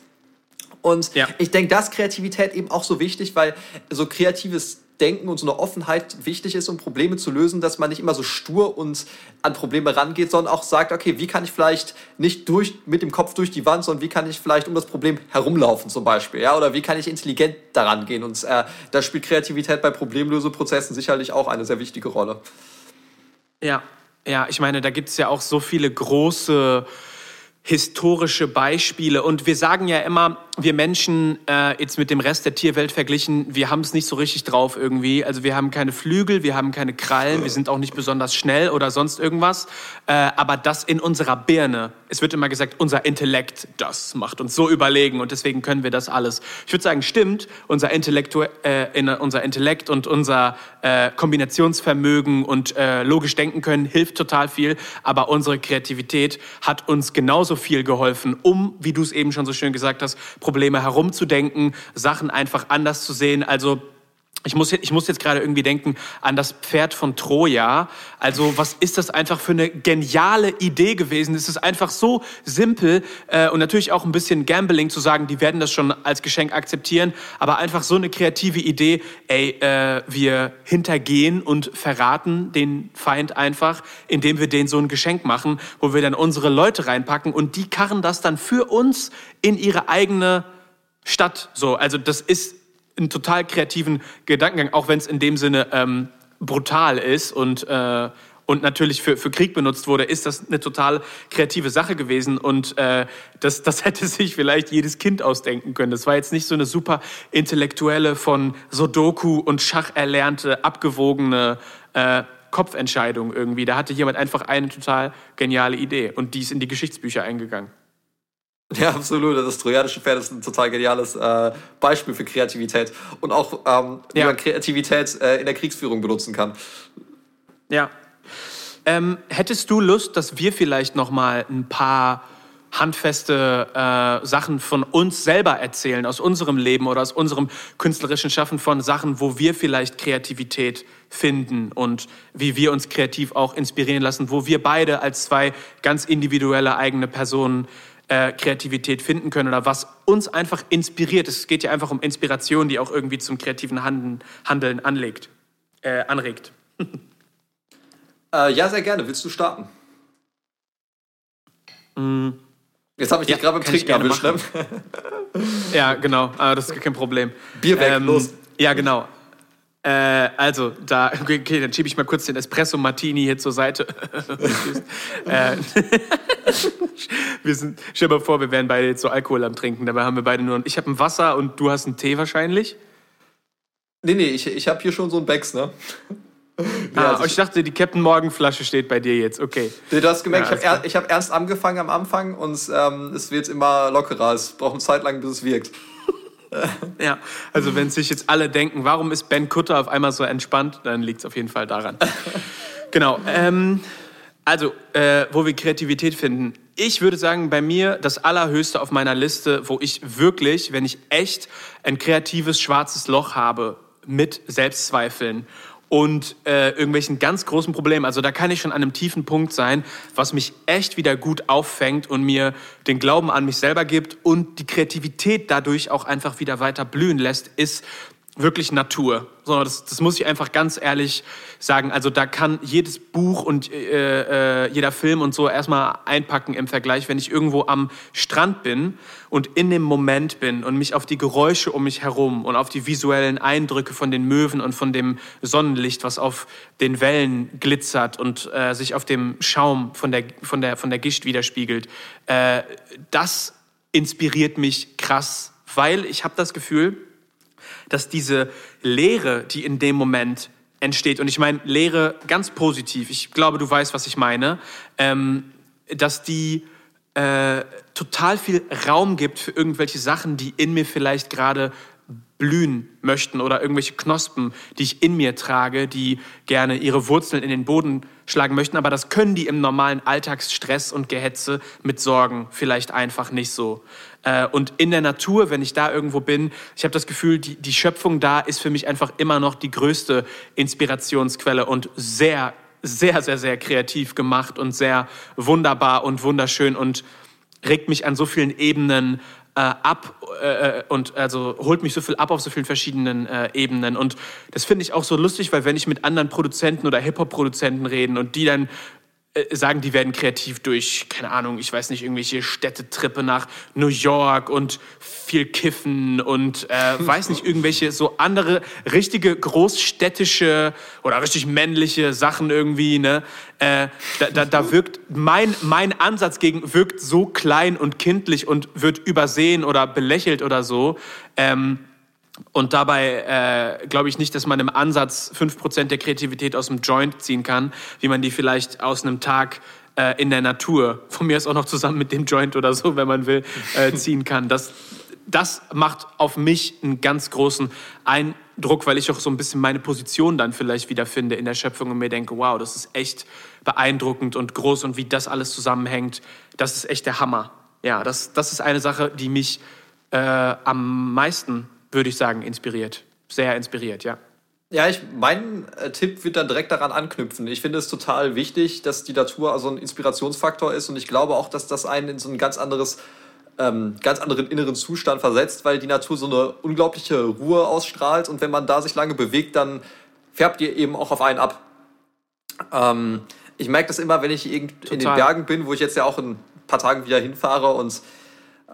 Und ja. ich denke, dass Kreativität eben auch so wichtig, weil so kreatives Denken und so eine Offenheit wichtig ist, um Probleme zu lösen, dass man nicht immer so stur und an Probleme rangeht, sondern auch sagt, okay, wie kann ich vielleicht nicht durch, mit dem Kopf durch die Wand, sondern wie kann ich vielleicht um das Problem herumlaufen zum Beispiel, ja, oder wie kann ich intelligent daran gehen und äh, da spielt Kreativität bei Problemlöseprozessen sicherlich auch eine sehr wichtige Rolle. Ja, ja, ich meine, da gibt es ja auch so viele große historische Beispiele. Und wir sagen ja immer, wir Menschen, äh, jetzt mit dem Rest der Tierwelt verglichen, wir haben es nicht so richtig drauf irgendwie. Also wir haben keine Flügel, wir haben keine Krallen, wir sind auch nicht besonders schnell oder sonst irgendwas. Äh, aber das in unserer Birne, es wird immer gesagt, unser Intellekt, das macht uns so überlegen und deswegen können wir das alles. Ich würde sagen, stimmt, unser, Intellektu äh, unser Intellekt und unser äh, Kombinationsvermögen und äh, logisch denken können hilft total viel, aber unsere Kreativität hat uns genauso viel geholfen, um, wie du es eben schon so schön gesagt hast, Probleme herumzudenken, Sachen einfach anders zu sehen. Also ich muss, ich muss jetzt gerade irgendwie denken an das Pferd von Troja. Also was ist das einfach für eine geniale Idee gewesen? Es ist einfach so simpel äh, und natürlich auch ein bisschen Gambling zu sagen, die werden das schon als Geschenk akzeptieren, aber einfach so eine kreative Idee, ey, äh, wir hintergehen und verraten den Feind einfach, indem wir denen so ein Geschenk machen, wo wir dann unsere Leute reinpacken und die karren das dann für uns in ihre eigene Stadt. So, also das ist einen total kreativen Gedankengang, auch wenn es in dem Sinne ähm, brutal ist und, äh, und natürlich für, für Krieg benutzt wurde, ist das eine total kreative Sache gewesen und äh, das, das hätte sich vielleicht jedes Kind ausdenken können. Das war jetzt nicht so eine super intellektuelle, von Sodoku und Schach erlernte, abgewogene äh, Kopfentscheidung irgendwie. Da hatte jemand einfach eine total geniale Idee und die ist in die Geschichtsbücher eingegangen. Ja, absolut. Das trojanische Pferd ist ein total geniales äh, Beispiel für Kreativität und auch, ähm, wie ja. man Kreativität äh, in der Kriegsführung benutzen kann. Ja. Ähm, hättest du Lust, dass wir vielleicht noch mal ein paar handfeste äh, Sachen von uns selber erzählen, aus unserem Leben oder aus unserem künstlerischen Schaffen von Sachen, wo wir vielleicht Kreativität finden und wie wir uns kreativ auch inspirieren lassen, wo wir beide als zwei ganz individuelle eigene Personen äh, Kreativität finden können oder was uns einfach inspiriert. Es geht ja einfach um Inspiration, die auch irgendwie zum kreativen Handeln, Handeln anlegt, äh, anregt. äh, ja, sehr gerne. Willst du starten? Mm. Jetzt habe ich ja, dich gerade beim Trinken erwischt. Ne? ja, genau. Aber das ist kein Problem. Bier weg, ähm, los. Ja, genau. Äh, also, da, okay, dann schiebe ich mal kurz den Espresso Martini hier zur Seite. äh, wir sind, stell dir mal vor, wir wären beide jetzt so Alkohol am Trinken. Dabei haben wir beide nur, ich habe ein Wasser und du hast einen Tee wahrscheinlich. Nee, nee, ich, ich habe hier schon so ein Becks, ne? Ja, also ich dachte, die Captain Morgan Flasche steht bei dir jetzt. Okay. Du hast gemerkt, ja, ich habe hab ernst angefangen am Anfang und ähm, es wird immer lockerer. Es braucht eine Zeit lang, bis es wirkt. ja, also wenn sich jetzt alle denken, warum ist Ben Kutter auf einmal so entspannt, dann liegt es auf jeden Fall daran. genau. Ähm, also, äh, wo wir Kreativität finden. Ich würde sagen, bei mir das Allerhöchste auf meiner Liste, wo ich wirklich, wenn ich echt ein kreatives schwarzes Loch habe mit Selbstzweifeln und äh, irgendwelchen ganz großen Problemen. Also da kann ich schon an einem tiefen Punkt sein, was mich echt wieder gut auffängt und mir den Glauben an mich selber gibt und die Kreativität dadurch auch einfach wieder weiter blühen lässt, ist wirklich Natur. So, das, das muss ich einfach ganz ehrlich sagen. Also da kann jedes Buch und äh, äh, jeder Film und so erstmal einpacken im Vergleich, wenn ich irgendwo am Strand bin und in dem Moment bin und mich auf die Geräusche um mich herum und auf die visuellen Eindrücke von den Möwen und von dem Sonnenlicht, was auf den Wellen glitzert und äh, sich auf dem Schaum von der, von der, von der Gischt widerspiegelt. Äh, das inspiriert mich krass, weil ich habe das Gefühl, dass diese Lehre, die in dem Moment entsteht, und ich meine Lehre ganz positiv, ich glaube, du weißt, was ich meine, ähm, dass die äh, total viel Raum gibt für irgendwelche Sachen, die in mir vielleicht gerade blühen möchten oder irgendwelche Knospen, die ich in mir trage, die gerne ihre Wurzeln in den Boden schlagen möchten. Aber das können die im normalen Alltagsstress und Gehetze mit Sorgen vielleicht einfach nicht so. Äh, und in der Natur, wenn ich da irgendwo bin, ich habe das Gefühl, die, die Schöpfung da ist für mich einfach immer noch die größte Inspirationsquelle und sehr, sehr, sehr, sehr kreativ gemacht und sehr wunderbar und wunderschön und regt mich an so vielen Ebenen äh, ab äh, und also holt mich so viel ab auf so vielen verschiedenen äh, Ebenen. Und das finde ich auch so lustig, weil wenn ich mit anderen Produzenten oder Hip-Hop-Produzenten reden und die dann sagen, die werden kreativ durch, keine Ahnung, ich weiß nicht, irgendwelche Städtetrippe nach New York und viel Kiffen und äh, weiß nicht, irgendwelche so andere richtige großstädtische oder richtig männliche Sachen irgendwie, ne? Äh, da, da, da wirkt mein, mein Ansatz gegen wirkt so klein und kindlich und wird übersehen oder belächelt oder so. Ähm, und dabei äh, glaube ich nicht, dass man im Ansatz fünf Prozent der Kreativität aus dem Joint ziehen kann, wie man die vielleicht aus einem Tag äh, in der Natur, von mir aus auch noch zusammen mit dem Joint oder so, wenn man will, äh, ziehen kann. Das, das macht auf mich einen ganz großen Eindruck, weil ich auch so ein bisschen meine Position dann vielleicht wiederfinde in der Schöpfung und mir denke, wow, das ist echt beeindruckend und groß und wie das alles zusammenhängt, das ist echt der Hammer. Ja, das, das ist eine Sache, die mich äh, am meisten würde ich sagen, inspiriert. Sehr inspiriert, ja. Ja, ich, mein äh, Tipp wird dann direkt daran anknüpfen. Ich finde es total wichtig, dass die Natur also ein Inspirationsfaktor ist und ich glaube auch, dass das einen in so ein ganz anderes, ähm, ganz anderen inneren Zustand versetzt, weil die Natur so eine unglaubliche Ruhe ausstrahlt und wenn man da sich lange bewegt, dann färbt ihr eben auch auf einen ab. Ähm, ich merke das immer, wenn ich in den Bergen bin, wo ich jetzt ja auch in ein paar Tagen wieder hinfahre und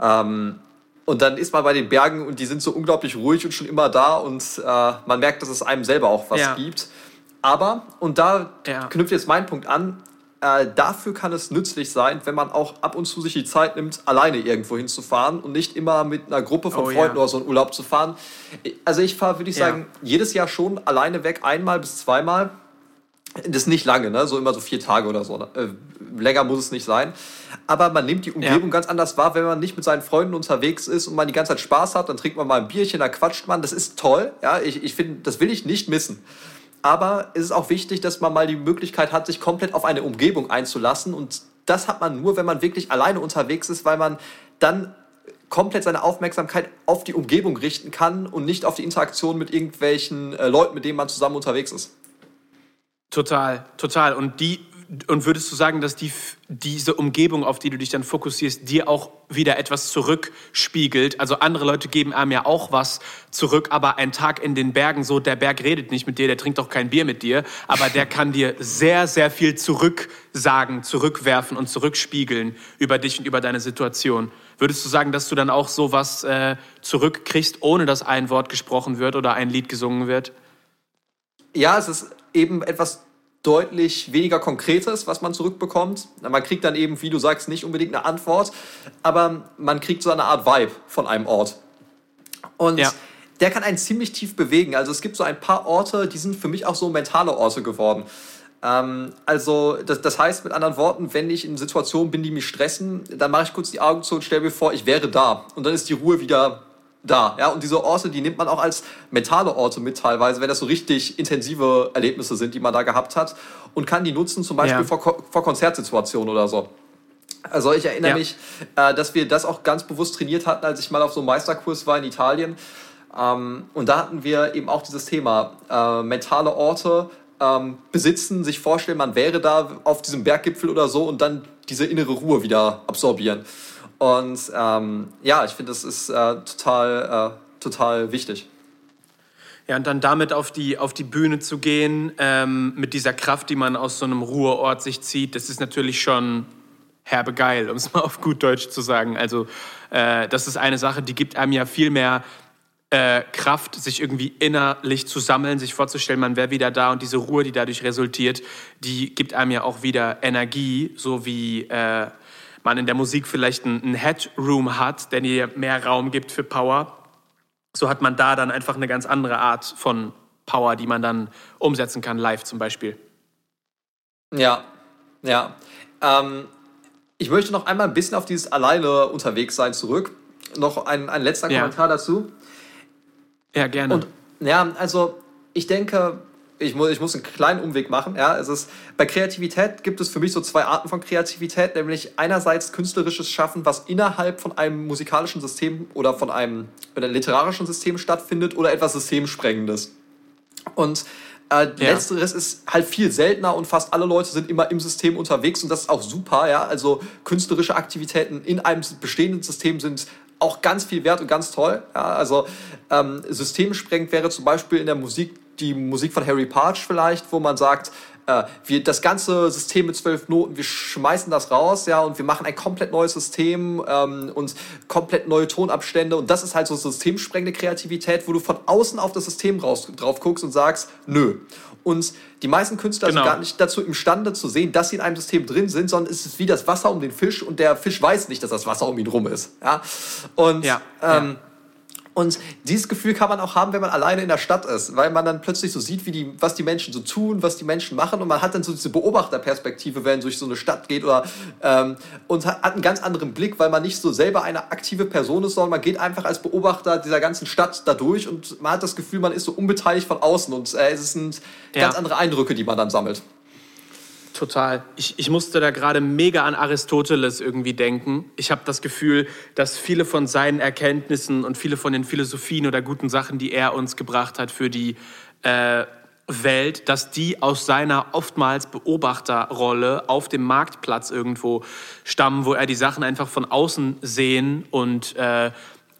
ähm, und dann ist man bei den Bergen und die sind so unglaublich ruhig und schon immer da und äh, man merkt, dass es einem selber auch was ja. gibt. Aber, und da ja. knüpft jetzt mein Punkt an, äh, dafür kann es nützlich sein, wenn man auch ab und zu sich die Zeit nimmt, alleine irgendwo hinzufahren und nicht immer mit einer Gruppe von oh, Freunden ja. oder so in Urlaub zu fahren. Also ich fahre, würde ich sagen, jedes Jahr schon alleine weg, einmal bis zweimal. Das ist nicht lange, ne? so immer so vier Tage oder so. Ne? Äh, länger muss es nicht sein. Aber man nimmt die Umgebung ja. ganz anders wahr, wenn man nicht mit seinen Freunden unterwegs ist und man die ganze Zeit Spaß hat, dann trinkt man mal ein Bierchen, dann quatscht man. Das ist toll. Ja, ich, ich finde, das will ich nicht missen. Aber es ist auch wichtig, dass man mal die Möglichkeit hat, sich komplett auf eine Umgebung einzulassen. Und das hat man nur, wenn man wirklich alleine unterwegs ist, weil man dann komplett seine Aufmerksamkeit auf die Umgebung richten kann und nicht auf die Interaktion mit irgendwelchen äh, Leuten, mit denen man zusammen unterwegs ist. Total, total. Und die und würdest du sagen, dass die, diese Umgebung, auf die du dich dann fokussierst, dir auch wieder etwas zurückspiegelt? Also andere Leute geben einem ja auch was zurück, aber ein Tag in den Bergen, so der Berg redet nicht mit dir, der trinkt auch kein Bier mit dir, aber der kann dir sehr, sehr viel zurücksagen, zurückwerfen und zurückspiegeln über dich und über deine Situation. Würdest du sagen, dass du dann auch sowas äh, zurückkriegst, ohne dass ein Wort gesprochen wird oder ein Lied gesungen wird? Ja, es ist eben etwas deutlich weniger Konkretes, was man zurückbekommt. Man kriegt dann eben, wie du sagst, nicht unbedingt eine Antwort, aber man kriegt so eine Art Vibe von einem Ort. Und ja. der kann einen ziemlich tief bewegen. Also es gibt so ein paar Orte, die sind für mich auch so mentale Orte geworden. Ähm, also das, das heißt mit anderen Worten, wenn ich in Situationen bin, die mich stressen, dann mache ich kurz die Augen zu und stelle mir vor, ich wäre da. Und dann ist die Ruhe wieder da. Ja? Und diese Orte, die nimmt man auch als mentale Orte mit teilweise, wenn das so richtig intensive Erlebnisse sind, die man da gehabt hat. Und kann die nutzen zum Beispiel ja. vor, vor Konzertsituationen oder so. Also ich erinnere ja. mich, äh, dass wir das auch ganz bewusst trainiert hatten, als ich mal auf so einem Meisterkurs war in Italien. Ähm, und da hatten wir eben auch dieses Thema äh, mentale Orte ähm, besitzen, sich vorstellen, man wäre da auf diesem Berggipfel oder so und dann diese innere Ruhe wieder absorbieren. Und ähm, ja, ich finde, das ist äh, total, äh, total wichtig. Ja, und dann damit auf die, auf die Bühne zu gehen, ähm, mit dieser Kraft, die man aus so einem Ruheort sich zieht, das ist natürlich schon herbe geil, um es mal auf gut Deutsch zu sagen. Also äh, das ist eine Sache, die gibt einem ja viel mehr äh, Kraft, sich irgendwie innerlich zu sammeln, sich vorzustellen, man wäre wieder da und diese Ruhe, die dadurch resultiert, die gibt einem ja auch wieder Energie, so wie äh, man in der Musik vielleicht einen Headroom hat, der dir mehr Raum gibt für Power. So hat man da dann einfach eine ganz andere Art von Power, die man dann umsetzen kann, live zum Beispiel. Ja, ja. Ähm, ich möchte noch einmal ein bisschen auf dieses alleine unterwegs sein zurück. Noch ein, ein letzter ja. Kommentar dazu. Ja, gerne. Und ja, also ich denke, ich muss, ich muss einen kleinen Umweg machen. Ja, es ist, bei Kreativität gibt es für mich so zwei Arten von Kreativität, nämlich einerseits künstlerisches Schaffen, was innerhalb von einem musikalischen System oder von einem, einem literarischen System stattfindet oder etwas Systemsprengendes. Und äh, ja. Letzteres ist halt viel seltener und fast alle Leute sind immer im System unterwegs und das ist auch super. Ja? Also künstlerische Aktivitäten in einem bestehenden System sind auch ganz viel wert und ganz toll. Ja? Also ähm, systemsprengend wäre zum Beispiel in der Musik die Musik von Harry Parch vielleicht, wo man sagt, äh, wir, das ganze System mit zwölf Noten, wir schmeißen das raus, ja, und wir machen ein komplett neues System ähm, und komplett neue Tonabstände. Und das ist halt so systemsprengende Kreativität, wo du von außen auf das System raus, drauf guckst und sagst, nö. Und die meisten Künstler genau. sind gar nicht dazu imstande zu sehen, dass sie in einem System drin sind, sondern es ist wie das Wasser um den Fisch und der Fisch weiß nicht, dass das Wasser um ihn rum ist. Ja? Und ja, ähm, ja und dieses Gefühl kann man auch haben, wenn man alleine in der Stadt ist, weil man dann plötzlich so sieht, wie die, was die Menschen so tun, was die Menschen machen und man hat dann so diese Beobachterperspektive, wenn man durch so eine Stadt geht oder ähm, und hat, einen ganz anderen Blick, weil man nicht so selber eine aktive Person ist, sondern man geht einfach als Beobachter dieser ganzen Stadt da durch und man hat das Gefühl, man ist so unbeteiligt von außen und äh, es sind ja. ganz andere Eindrücke, die man dann sammelt. Total. Ich, ich musste da gerade mega an Aristoteles irgendwie denken. Ich habe das Gefühl, dass viele von seinen Erkenntnissen und viele von den Philosophien oder guten Sachen, die er uns gebracht hat für die äh, Welt, dass die aus seiner oftmals Beobachterrolle auf dem Marktplatz irgendwo stammen, wo er die Sachen einfach von außen sehen und äh,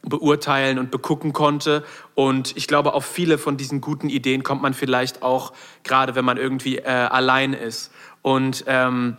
beurteilen und begucken konnte. Und ich glaube, auf viele von diesen guten Ideen kommt man vielleicht auch, gerade wenn man irgendwie äh, allein ist. Und ähm,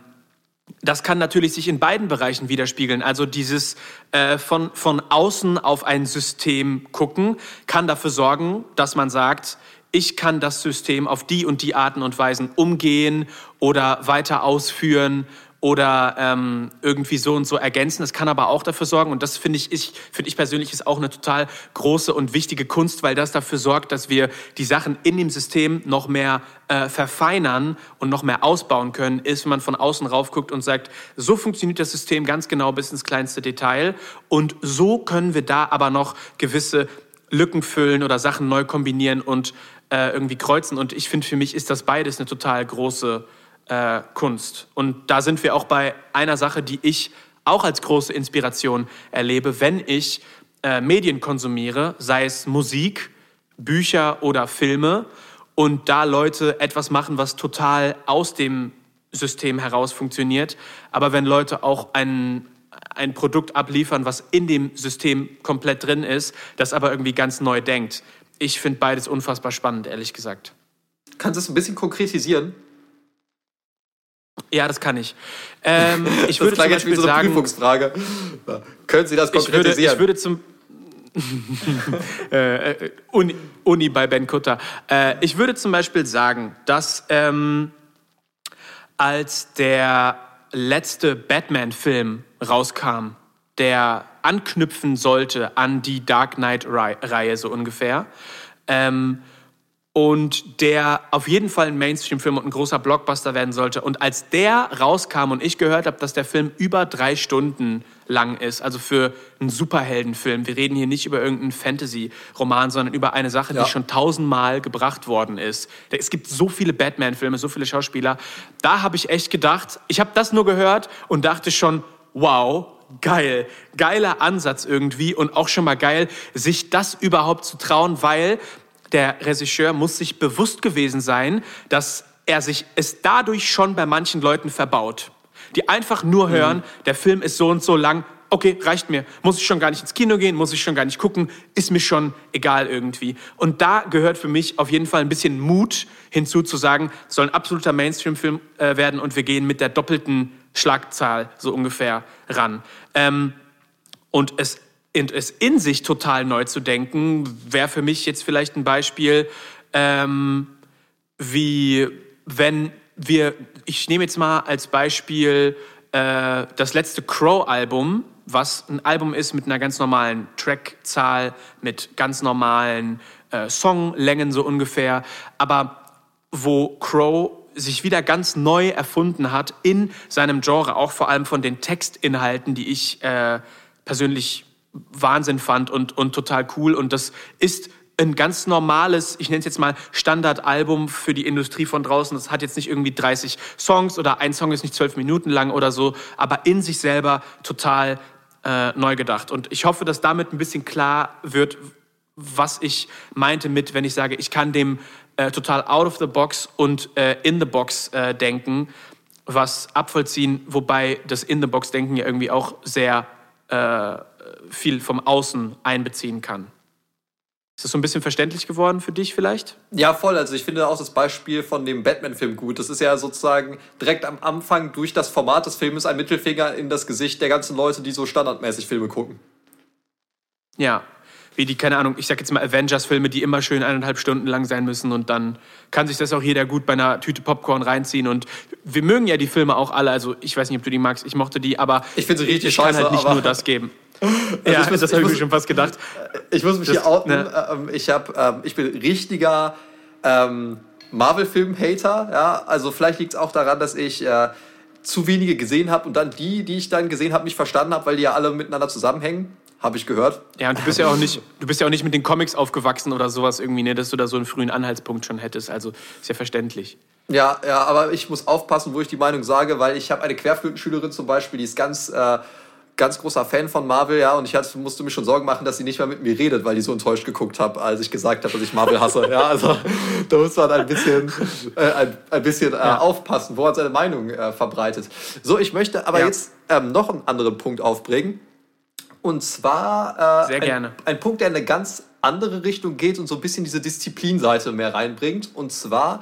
das kann natürlich sich in beiden Bereichen widerspiegeln. Also dieses äh, von, von außen auf ein System gucken kann dafür sorgen, dass man sagt, ich kann das System auf die und die Arten und Weisen umgehen oder weiter ausführen oder ähm, irgendwie so und so ergänzen. Es kann aber auch dafür sorgen, und das finde ich, ich, finde ich persönlich ist auch eine total große und wichtige Kunst, weil das dafür sorgt, dass wir die Sachen in dem System noch mehr äh, verfeinern und noch mehr ausbauen können, ist, wenn man von außen rauf guckt und sagt, so funktioniert das System ganz genau bis ins kleinste Detail und so können wir da aber noch gewisse Lücken füllen oder Sachen neu kombinieren und äh, irgendwie kreuzen. Und ich finde, für mich ist das beides eine total große äh, Kunst. Und da sind wir auch bei einer Sache, die ich auch als große Inspiration erlebe, wenn ich äh, Medien konsumiere, sei es Musik, Bücher oder Filme, und da Leute etwas machen, was total aus dem System heraus funktioniert. Aber wenn Leute auch ein, ein Produkt abliefern, was in dem System komplett drin ist, das aber irgendwie ganz neu denkt. Ich finde beides unfassbar spannend, ehrlich gesagt. Kannst du es ein bisschen konkretisieren? Ja, das kann ich. Ähm, ich das würde zum Beispiel so sagen, Prüfungsfrage. Können Sie das konkretisieren? Ich würde, ich würde zum äh, äh, Uni, Uni, bei Ben Kutter. Äh, ich würde zum Beispiel sagen, dass ähm, als der letzte Batman-Film rauskam, der anknüpfen sollte an die Dark Knight-Reihe so ungefähr. Ähm, und der auf jeden Fall ein Mainstream-Film und ein großer Blockbuster werden sollte. Und als der rauskam und ich gehört habe, dass der Film über drei Stunden lang ist, also für einen Superheldenfilm, wir reden hier nicht über irgendeinen Fantasy-Roman, sondern über eine Sache, ja. die schon tausendmal gebracht worden ist. Es gibt so viele Batman-Filme, so viele Schauspieler. Da habe ich echt gedacht, ich habe das nur gehört und dachte schon, wow, geil, geiler Ansatz irgendwie und auch schon mal geil, sich das überhaupt zu trauen, weil der Regisseur muss sich bewusst gewesen sein, dass er sich es dadurch schon bei manchen Leuten verbaut. Die einfach nur mhm. hören, mhm. der Film ist so und so lang, okay, reicht mir. Muss ich schon gar nicht ins Kino gehen, muss ich schon gar nicht gucken, ist mir schon egal irgendwie. Und da gehört für mich auf jeden Fall ein bisschen Mut hinzu zu sagen, soll ein absoluter Mainstream-Film äh, werden und wir gehen mit der doppelten Schlagzahl so ungefähr ran. Ähm, und es es in sich total neu zu denken, wäre für mich jetzt vielleicht ein Beispiel, ähm, wie wenn wir, ich nehme jetzt mal als Beispiel äh, das letzte Crow-Album, was ein Album ist mit einer ganz normalen Trackzahl, mit ganz normalen äh, Songlängen so ungefähr, aber wo Crow sich wieder ganz neu erfunden hat in seinem Genre, auch vor allem von den Textinhalten, die ich äh, persönlich Wahnsinn fand und, und total cool. Und das ist ein ganz normales, ich nenne es jetzt mal Standardalbum für die Industrie von draußen. Das hat jetzt nicht irgendwie 30 Songs oder ein Song ist nicht zwölf Minuten lang oder so, aber in sich selber total äh, neu gedacht. Und ich hoffe, dass damit ein bisschen klar wird, was ich meinte mit, wenn ich sage, ich kann dem äh, total out of the box und äh, in the box äh, denken, was abvollziehen, wobei das in the box denken ja irgendwie auch sehr äh, viel vom Außen einbeziehen kann. Ist das so ein bisschen verständlich geworden für dich vielleicht? Ja, voll. Also ich finde auch das Beispiel von dem Batman-Film gut. Das ist ja sozusagen direkt am Anfang durch das Format des Filmes ein Mittelfinger in das Gesicht der ganzen Leute, die so standardmäßig Filme gucken. Ja, wie die, keine Ahnung, ich sag jetzt mal Avengers-Filme, die immer schön eineinhalb Stunden lang sein müssen und dann kann sich das auch jeder gut bei einer Tüte Popcorn reinziehen und wir mögen ja die Filme auch alle, also ich weiß nicht, ob du die magst, ich mochte die, aber ich finde sie richtig ich kann halt nicht nur das geben. Also ja, muss, das habe ich mir schon fast gedacht. Ich muss mich das, hier outen. Ne? Ähm, ich, hab, ähm, ich bin richtiger ähm, Marvel-Film-Hater. Ja? Also vielleicht liegt es auch daran, dass ich äh, zu wenige gesehen habe und dann die, die ich dann gesehen habe, nicht verstanden habe, weil die ja alle miteinander zusammenhängen. Habe ich gehört. Ja, und du bist ja auch nicht, du bist ja auch nicht mit den Comics aufgewachsen oder sowas irgendwie, ne, dass du da so einen frühen Anhaltspunkt schon hättest. Also ist ja verständlich. Ja, ja, aber ich muss aufpassen, wo ich die Meinung sage, weil ich habe eine Querflötenschülerin zum Beispiel, die ist ganz äh, ganz großer Fan von Marvel, ja, und ich hatte, musste mir schon Sorgen machen, dass sie nicht mehr mit mir redet, weil die so enttäuscht geguckt hat, als ich gesagt habe, dass ich Marvel hasse. ja, also da muss man ein bisschen, äh, ein, ein, bisschen äh, ja. aufpassen, wo man seine Meinung äh, verbreitet. So, ich möchte aber ja. jetzt ähm, noch einen anderen Punkt aufbringen. Und zwar äh, Sehr gerne. Ein, ein Punkt, der in eine ganz andere Richtung geht und so ein bisschen diese Disziplinseite mehr reinbringt. Und zwar,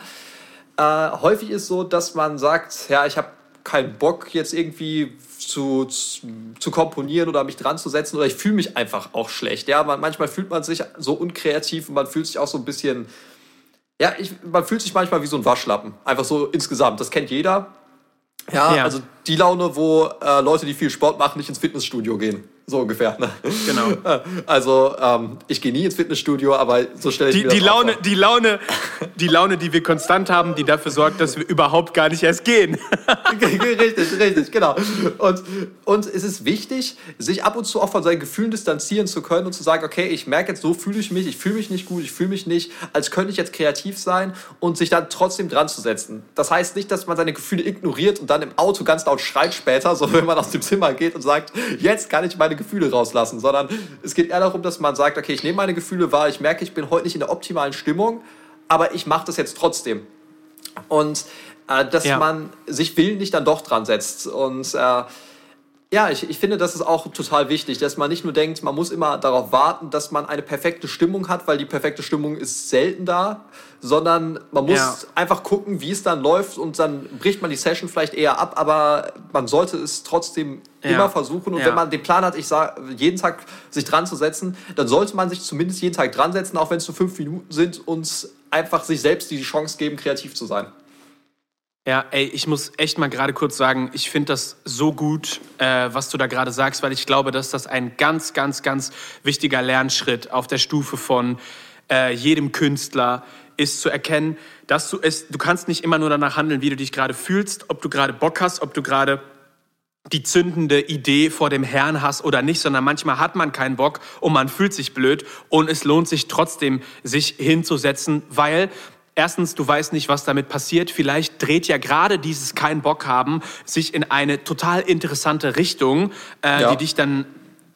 äh, häufig ist so, dass man sagt, ja, ich habe keinen Bock jetzt irgendwie zu, zu, zu, komponieren oder mich dran zu setzen oder ich fühle mich einfach auch schlecht. Ja, man, manchmal fühlt man sich so unkreativ und man fühlt sich auch so ein bisschen, ja, ich, man fühlt sich manchmal wie so ein Waschlappen. Einfach so insgesamt. Das kennt jeder. Ja, ja. also die Laune, wo äh, Leute, die viel Sport machen, nicht ins Fitnessstudio gehen. So ungefähr. Ne? Genau. Also ähm, ich gehe nie ins Fitnessstudio, aber so stelle ich die, mir das die Laune, vor. die Laune, die Laune, die wir konstant haben, die dafür sorgt, dass wir überhaupt gar nicht erst gehen. richtig, richtig, genau. Und, und es ist wichtig, sich ab und zu auch von seinen Gefühlen distanzieren zu können und zu sagen, okay, ich merke jetzt, so fühle ich mich, ich fühle mich nicht gut, ich fühle mich nicht, als könnte ich jetzt kreativ sein und sich dann trotzdem dran zu setzen. Das heißt nicht, dass man seine Gefühle ignoriert und dann im Auto ganz laut schreit später, so wenn man aus dem Zimmer geht und sagt, jetzt kann ich meine Gefühle rauslassen, sondern es geht eher darum, dass man sagt, okay, ich nehme meine Gefühle wahr, ich merke, ich bin heute nicht in der optimalen Stimmung, aber ich mache das jetzt trotzdem. Und äh, dass ja. man sich willentlich dann doch dran setzt. Und äh, ja, ich, ich finde, das ist auch total wichtig, dass man nicht nur denkt, man muss immer darauf warten, dass man eine perfekte Stimmung hat, weil die perfekte Stimmung ist selten da, sondern man muss ja. einfach gucken, wie es dann läuft und dann bricht man die Session vielleicht eher ab, aber man sollte es trotzdem ja. immer versuchen und ja. wenn man den Plan hat, ich sage, jeden Tag sich dran zu setzen, dann sollte man sich zumindest jeden Tag dran setzen, auch wenn es nur fünf Minuten sind und einfach sich selbst die Chance geben, kreativ zu sein. Ja, ey, ich muss echt mal gerade kurz sagen, ich finde das so gut, äh, was du da gerade sagst, weil ich glaube, dass das ein ganz, ganz, ganz wichtiger Lernschritt auf der Stufe von äh, jedem Künstler ist zu erkennen, dass du es, du kannst nicht immer nur danach handeln, wie du dich gerade fühlst, ob du gerade Bock hast, ob du gerade die zündende Idee vor dem Herrn hast oder nicht, sondern manchmal hat man keinen Bock und man fühlt sich blöd und es lohnt sich trotzdem, sich hinzusetzen, weil Erstens, du weißt nicht, was damit passiert. Vielleicht dreht ja gerade dieses kein Bock haben sich in eine total interessante Richtung, äh, ja. die dich dann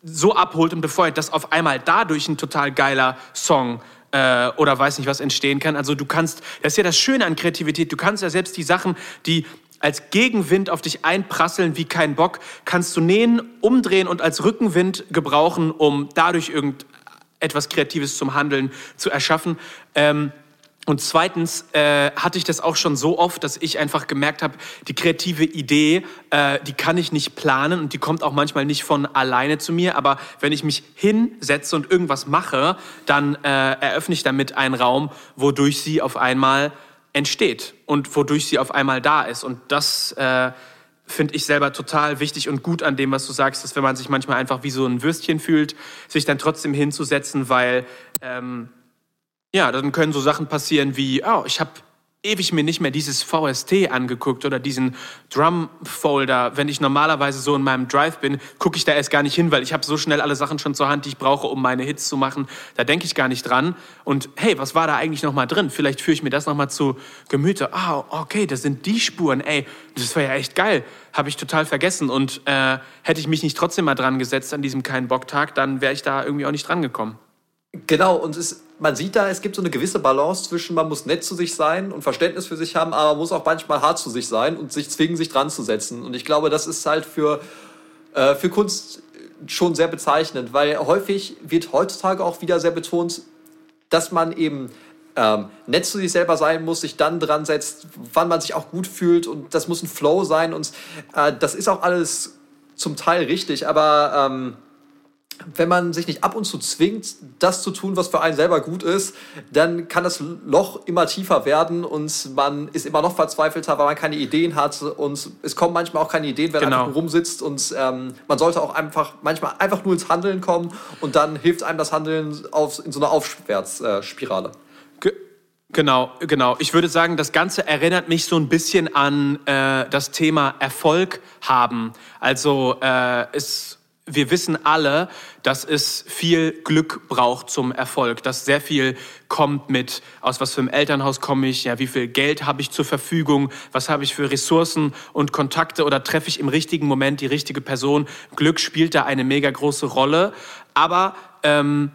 so abholt und befeuert, dass auf einmal dadurch ein total geiler Song äh, oder weiß nicht was entstehen kann. Also du kannst, das ist ja das Schöne an Kreativität, du kannst ja selbst die Sachen, die als Gegenwind auf dich einprasseln wie kein Bock, kannst du nähen, umdrehen und als Rückenwind gebrauchen, um dadurch irgendetwas Kreatives zum Handeln zu erschaffen. Ähm, und zweitens äh, hatte ich das auch schon so oft, dass ich einfach gemerkt habe, die kreative Idee, äh, die kann ich nicht planen und die kommt auch manchmal nicht von alleine zu mir. Aber wenn ich mich hinsetze und irgendwas mache, dann äh, eröffne ich damit einen Raum, wodurch sie auf einmal entsteht und wodurch sie auf einmal da ist. Und das äh, finde ich selber total wichtig und gut an dem, was du sagst, dass wenn man sich manchmal einfach wie so ein Würstchen fühlt, sich dann trotzdem hinzusetzen, weil ähm, ja, dann können so Sachen passieren wie, oh, ich habe ewig mir nicht mehr dieses VST angeguckt oder diesen Drum-Folder. Wenn ich normalerweise so in meinem Drive bin, gucke ich da erst gar nicht hin, weil ich habe so schnell alle Sachen schon zur Hand, die ich brauche, um meine Hits zu machen. Da denke ich gar nicht dran. Und hey, was war da eigentlich noch mal drin? Vielleicht führe ich mir das noch mal zu Gemüte. Ah, oh, okay, das sind die Spuren. Ey, das war ja echt geil. Habe ich total vergessen. Und äh, hätte ich mich nicht trotzdem mal dran gesetzt an diesem keinen Bock-Tag, dann wäre ich da irgendwie auch nicht dran gekommen. Genau, und es, man sieht da, es gibt so eine gewisse Balance zwischen, man muss nett zu sich sein und Verständnis für sich haben, aber man muss auch manchmal hart zu sich sein und sich zwingen, sich dran zu setzen. Und ich glaube, das ist halt für, äh, für Kunst schon sehr bezeichnend, weil häufig wird heutzutage auch wieder sehr betont, dass man eben ähm, nett zu sich selber sein muss, sich dann dran setzt, wann man sich auch gut fühlt und das muss ein Flow sein und äh, das ist auch alles zum Teil richtig, aber ähm, wenn man sich nicht ab und zu zwingt, das zu tun, was für einen selber gut ist, dann kann das Loch immer tiefer werden und man ist immer noch verzweifelter, weil man keine Ideen hat und es kommen manchmal auch keine Ideen, wenn genau. man einfach rumsitzt und ähm, man sollte auch einfach manchmal einfach nur ins Handeln kommen und dann hilft einem das Handeln auf, in so einer Aufwärtsspirale. Genau, genau. Ich würde sagen, das Ganze erinnert mich so ein bisschen an äh, das Thema Erfolg haben. Also äh, es wir wissen alle, dass es viel Glück braucht zum Erfolg, dass sehr viel kommt mit, aus was für einem Elternhaus komme ich, ja, wie viel Geld habe ich zur Verfügung, was habe ich für Ressourcen und Kontakte oder treffe ich im richtigen Moment die richtige Person. Glück spielt da eine mega große Rolle, aber ähm,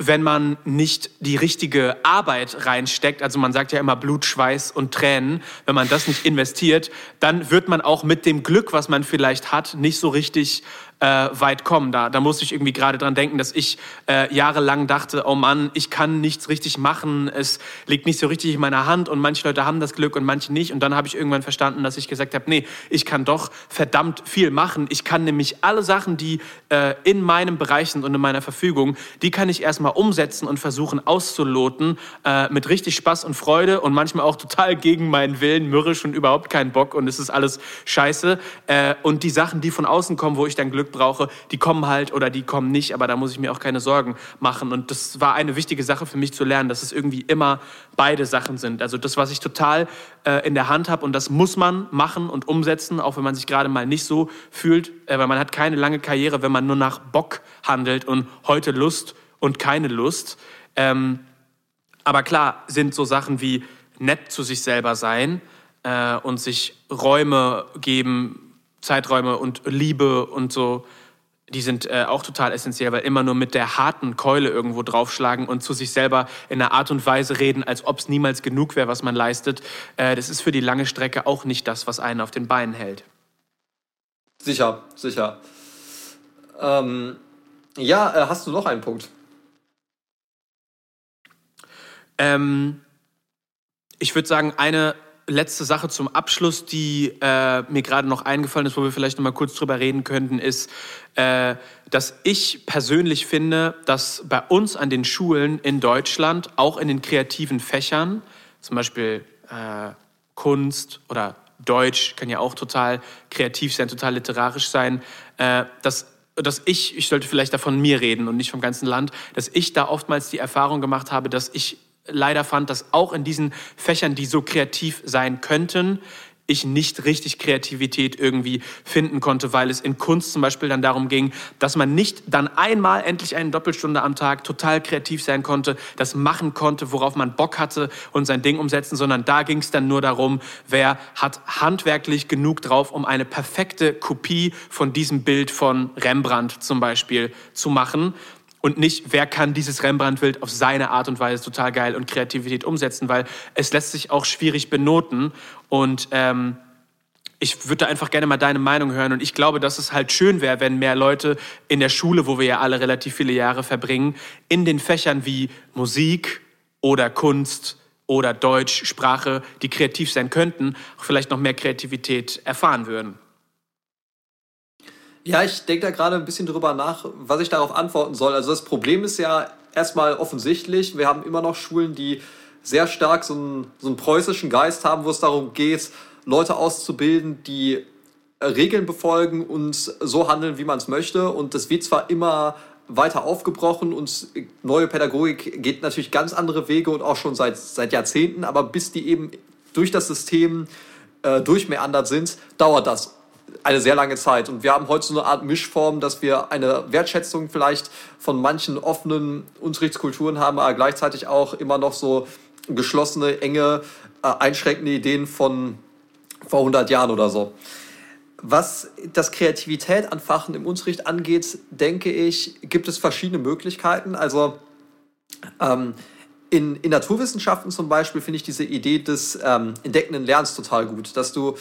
wenn man nicht die richtige Arbeit reinsteckt, also man sagt ja immer Blut, Schweiß und Tränen, wenn man das nicht investiert, dann wird man auch mit dem Glück, was man vielleicht hat, nicht so richtig äh, weit kommen. Da, da musste ich irgendwie gerade dran denken, dass ich äh, jahrelang dachte, oh Mann, ich kann nichts richtig machen, es liegt nicht so richtig in meiner Hand und manche Leute haben das Glück und manche nicht. Und dann habe ich irgendwann verstanden, dass ich gesagt habe, nee, ich kann doch verdammt viel machen. Ich kann nämlich alle Sachen, die äh, in meinem Bereich sind und in meiner Verfügung, die kann ich erstmal umsetzen und versuchen auszuloten äh, mit richtig Spaß und Freude und manchmal auch total gegen meinen Willen, mürrisch und überhaupt keinen Bock und es ist alles scheiße. Äh, und die Sachen, die von außen kommen, wo ich dann Glück Glück brauche, die kommen halt oder die kommen nicht, aber da muss ich mir auch keine Sorgen machen. Und das war eine wichtige Sache für mich zu lernen, dass es irgendwie immer beide Sachen sind. Also das, was ich total äh, in der Hand habe und das muss man machen und umsetzen, auch wenn man sich gerade mal nicht so fühlt, äh, weil man hat keine lange Karriere, wenn man nur nach Bock handelt und heute Lust und keine Lust. Ähm, aber klar sind so Sachen wie nett zu sich selber sein äh, und sich Räume geben, Zeiträume und Liebe und so, die sind äh, auch total essentiell, weil immer nur mit der harten Keule irgendwo draufschlagen und zu sich selber in einer Art und Weise reden, als ob es niemals genug wäre, was man leistet, äh, das ist für die lange Strecke auch nicht das, was einen auf den Beinen hält. Sicher, sicher. Ähm, ja, äh, hast du noch einen Punkt? Ähm, ich würde sagen, eine letzte Sache zum Abschluss, die äh, mir gerade noch eingefallen ist, wo wir vielleicht noch mal kurz drüber reden könnten, ist, äh, dass ich persönlich finde, dass bei uns an den Schulen in Deutschland, auch in den kreativen Fächern, zum Beispiel äh, Kunst oder Deutsch kann ja auch total kreativ sein, total literarisch sein, äh, dass dass ich, ich sollte vielleicht davon mir reden und nicht vom ganzen Land, dass ich da oftmals die Erfahrung gemacht habe, dass ich leider fand, dass auch in diesen Fächern, die so kreativ sein könnten, ich nicht richtig Kreativität irgendwie finden konnte, weil es in Kunst zum Beispiel dann darum ging, dass man nicht dann einmal endlich eine Doppelstunde am Tag total kreativ sein konnte, das machen konnte, worauf man Bock hatte und sein Ding umsetzen, sondern da ging es dann nur darum, wer hat handwerklich genug drauf, um eine perfekte Kopie von diesem Bild von Rembrandt zum Beispiel zu machen und nicht, wer kann dieses Rembrandt-Bild auf seine Art und Weise total geil und Kreativität umsetzen, weil es lässt sich auch schwierig benoten und ähm, ich würde einfach gerne mal deine Meinung hören und ich glaube, dass es halt schön wäre, wenn mehr Leute in der Schule, wo wir ja alle relativ viele Jahre verbringen, in den Fächern wie Musik oder Kunst oder Deutsch, Sprache, die kreativ sein könnten, vielleicht noch mehr Kreativität erfahren würden. Ja, ich denke da gerade ein bisschen drüber nach, was ich darauf antworten soll. Also das Problem ist ja erstmal offensichtlich, wir haben immer noch Schulen, die sehr stark so einen, so einen preußischen Geist haben, wo es darum geht, Leute auszubilden, die Regeln befolgen und so handeln, wie man es möchte. Und das wird zwar immer weiter aufgebrochen und neue Pädagogik geht natürlich ganz andere Wege und auch schon seit, seit Jahrzehnten, aber bis die eben durch das System äh, durchmeandert sind, dauert das eine sehr lange Zeit. Und wir haben heute so eine Art Mischform, dass wir eine Wertschätzung vielleicht von manchen offenen Unterrichtskulturen haben, aber gleichzeitig auch immer noch so geschlossene, enge, äh, einschränkende Ideen von vor 100 Jahren oder so. Was das Kreativität anfachen im Unterricht angeht, denke ich, gibt es verschiedene Möglichkeiten. Also ähm, in, in Naturwissenschaften zum Beispiel finde ich diese Idee des ähm, entdeckenden Lernens total gut, dass du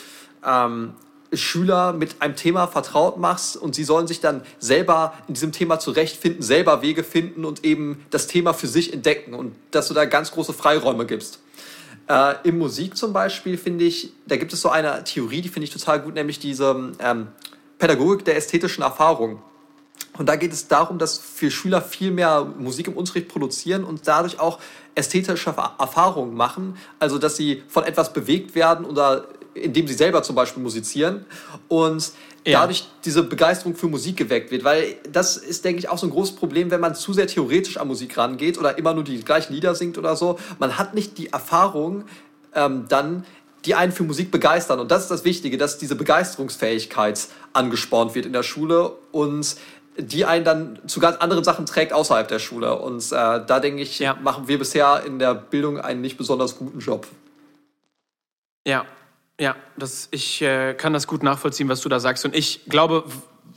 ähm, Schüler mit einem Thema vertraut machst und sie sollen sich dann selber in diesem Thema zurechtfinden, selber Wege finden und eben das Thema für sich entdecken und dass du da ganz große Freiräume gibst. Äh, Im Musik zum Beispiel finde ich, da gibt es so eine Theorie, die finde ich total gut, nämlich diese ähm, Pädagogik der ästhetischen Erfahrung. Und da geht es darum, dass für Schüler viel mehr Musik im Unterricht produzieren und dadurch auch ästhetische Erfahrungen machen. Also, dass sie von etwas bewegt werden oder indem sie selber zum Beispiel musizieren und ja. dadurch diese Begeisterung für Musik geweckt wird. Weil das ist, denke ich, auch so ein großes Problem, wenn man zu sehr theoretisch an Musik rangeht oder immer nur die gleichen Lieder singt oder so. Man hat nicht die Erfahrung ähm, dann, die einen für Musik begeistern. Und das ist das Wichtige, dass diese Begeisterungsfähigkeit angespornt wird in der Schule und die einen dann zu ganz anderen Sachen trägt außerhalb der Schule. Und äh, da denke ich, ja. machen wir bisher in der Bildung einen nicht besonders guten Job. Ja, ja, das, ich äh, kann das gut nachvollziehen, was du da sagst. Und ich glaube,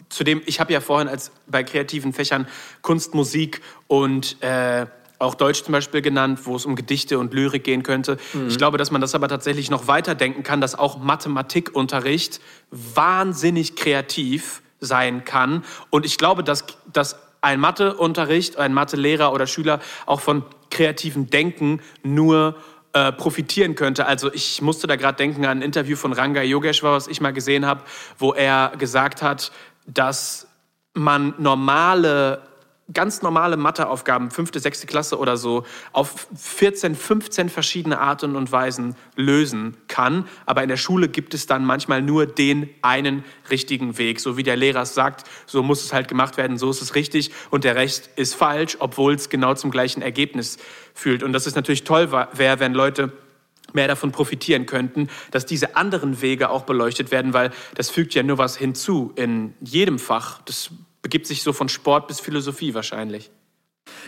zudem, ich habe ja vorhin als bei kreativen Fächern Kunst, Musik und äh, auch Deutsch zum Beispiel genannt, wo es um Gedichte und Lyrik gehen könnte. Mhm. Ich glaube, dass man das aber tatsächlich noch weiterdenken kann, dass auch Mathematikunterricht wahnsinnig kreativ sein kann. Und ich glaube, dass, dass ein Matheunterricht, ein Mathelehrer oder Schüler auch von kreativem Denken nur äh, profitieren könnte. Also ich musste da gerade denken an ein Interview von Ranga Yogeshwar, was ich mal gesehen habe, wo er gesagt hat, dass man normale ganz normale Matheaufgaben, fünfte, sechste Klasse oder so, auf 14, 15 verschiedene Arten und Weisen lösen kann. Aber in der Schule gibt es dann manchmal nur den einen richtigen Weg. So wie der Lehrer es sagt, so muss es halt gemacht werden, so ist es richtig und der Rest ist falsch, obwohl es genau zum gleichen Ergebnis fühlt. Und das ist natürlich toll wäre, wenn Leute mehr davon profitieren könnten, dass diese anderen Wege auch beleuchtet werden, weil das fügt ja nur was hinzu in jedem Fach. Das begibt sich so von Sport bis Philosophie wahrscheinlich.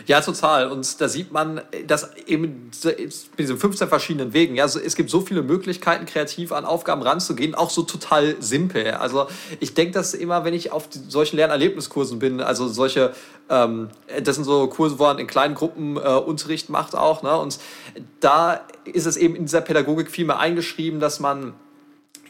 Ja, total. Und da sieht man, dass eben mit diesen 15 verschiedenen Wegen, ja, es gibt so viele Möglichkeiten, kreativ an Aufgaben ranzugehen, auch so total simpel. Also ich denke das immer, wenn ich auf solchen Lernerlebniskursen bin, also solche, ähm, das sind so Kurse, wo man in kleinen Gruppen äh, Unterricht macht auch, ne? Und da ist es eben in dieser Pädagogik viel mehr eingeschrieben, dass man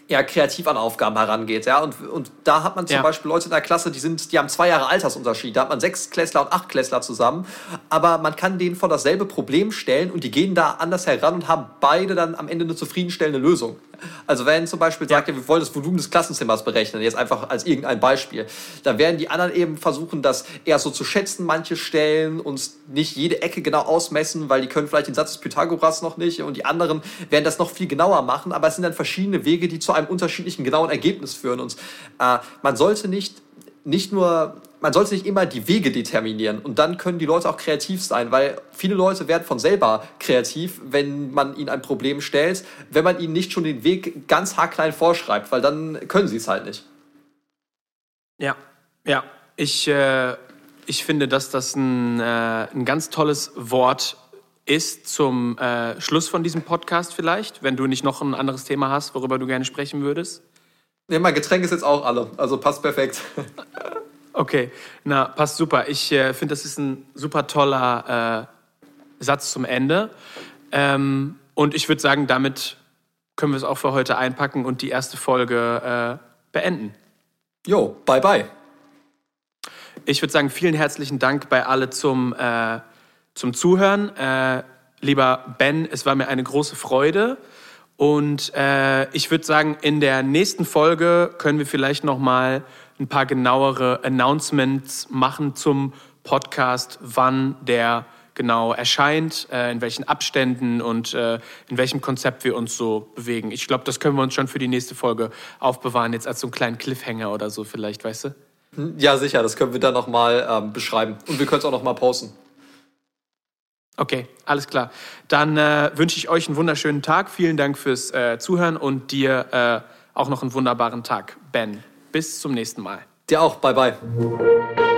eher kreativ an Aufgaben herangeht. Ja? Und, und da hat man zum ja. Beispiel Leute in der Klasse, die, sind, die haben zwei Jahre Altersunterschied. Da hat man sechs Klässler und acht Klässler zusammen. Aber man kann denen vor dasselbe Problem stellen und die gehen da anders heran und haben beide dann am Ende eine zufriedenstellende Lösung. Also wenn zum Beispiel sagt, ja. wir wollen das Volumen des Klassenzimmers berechnen, jetzt einfach als irgendein Beispiel, dann werden die anderen eben versuchen, das eher so zu schätzen, manche Stellen, uns nicht jede Ecke genau ausmessen, weil die können vielleicht den Satz des Pythagoras noch nicht und die anderen werden das noch viel genauer machen, aber es sind dann verschiedene Wege, die zu einem unterschiedlichen genauen Ergebnis führen und äh, man sollte nicht nicht nur man sollte nicht immer die Wege determinieren und dann können die Leute auch kreativ sein, weil viele Leute werden von selber kreativ, wenn man ihnen ein Problem stellt, wenn man ihnen nicht schon den Weg ganz haarklein vorschreibt, weil dann können sie es halt nicht. Ja, ja, ich, äh, ich finde, dass das ein, äh, ein ganz tolles Wort ist zum äh, Schluss von diesem Podcast vielleicht, wenn du nicht noch ein anderes Thema hast, worüber du gerne sprechen würdest. Nee, mein Getränk ist jetzt auch alle, also passt perfekt. Okay, na, passt super. Ich äh, finde, das ist ein super toller äh, Satz zum Ende. Ähm, und ich würde sagen, damit können wir es auch für heute einpacken und die erste Folge äh, beenden. Jo, bye bye. Ich würde sagen, vielen herzlichen Dank bei alle zum, äh, zum Zuhören. Äh, lieber Ben, es war mir eine große Freude. Und äh, ich würde sagen, in der nächsten Folge können wir vielleicht noch mal ein paar genauere Announcements machen zum Podcast, wann der genau erscheint, äh, in welchen Abständen und äh, in welchem Konzept wir uns so bewegen. Ich glaube, das können wir uns schon für die nächste Folge aufbewahren, jetzt als so einen kleinen Cliffhanger oder so vielleicht, weißt du? Ja, sicher, das können wir dann nochmal ähm, beschreiben. Und wir können es auch nochmal posten. Okay, alles klar. Dann äh, wünsche ich euch einen wunderschönen Tag. Vielen Dank fürs äh, Zuhören und dir äh, auch noch einen wunderbaren Tag, Ben. Bis zum nächsten Mal. Dir auch. Bye, bye.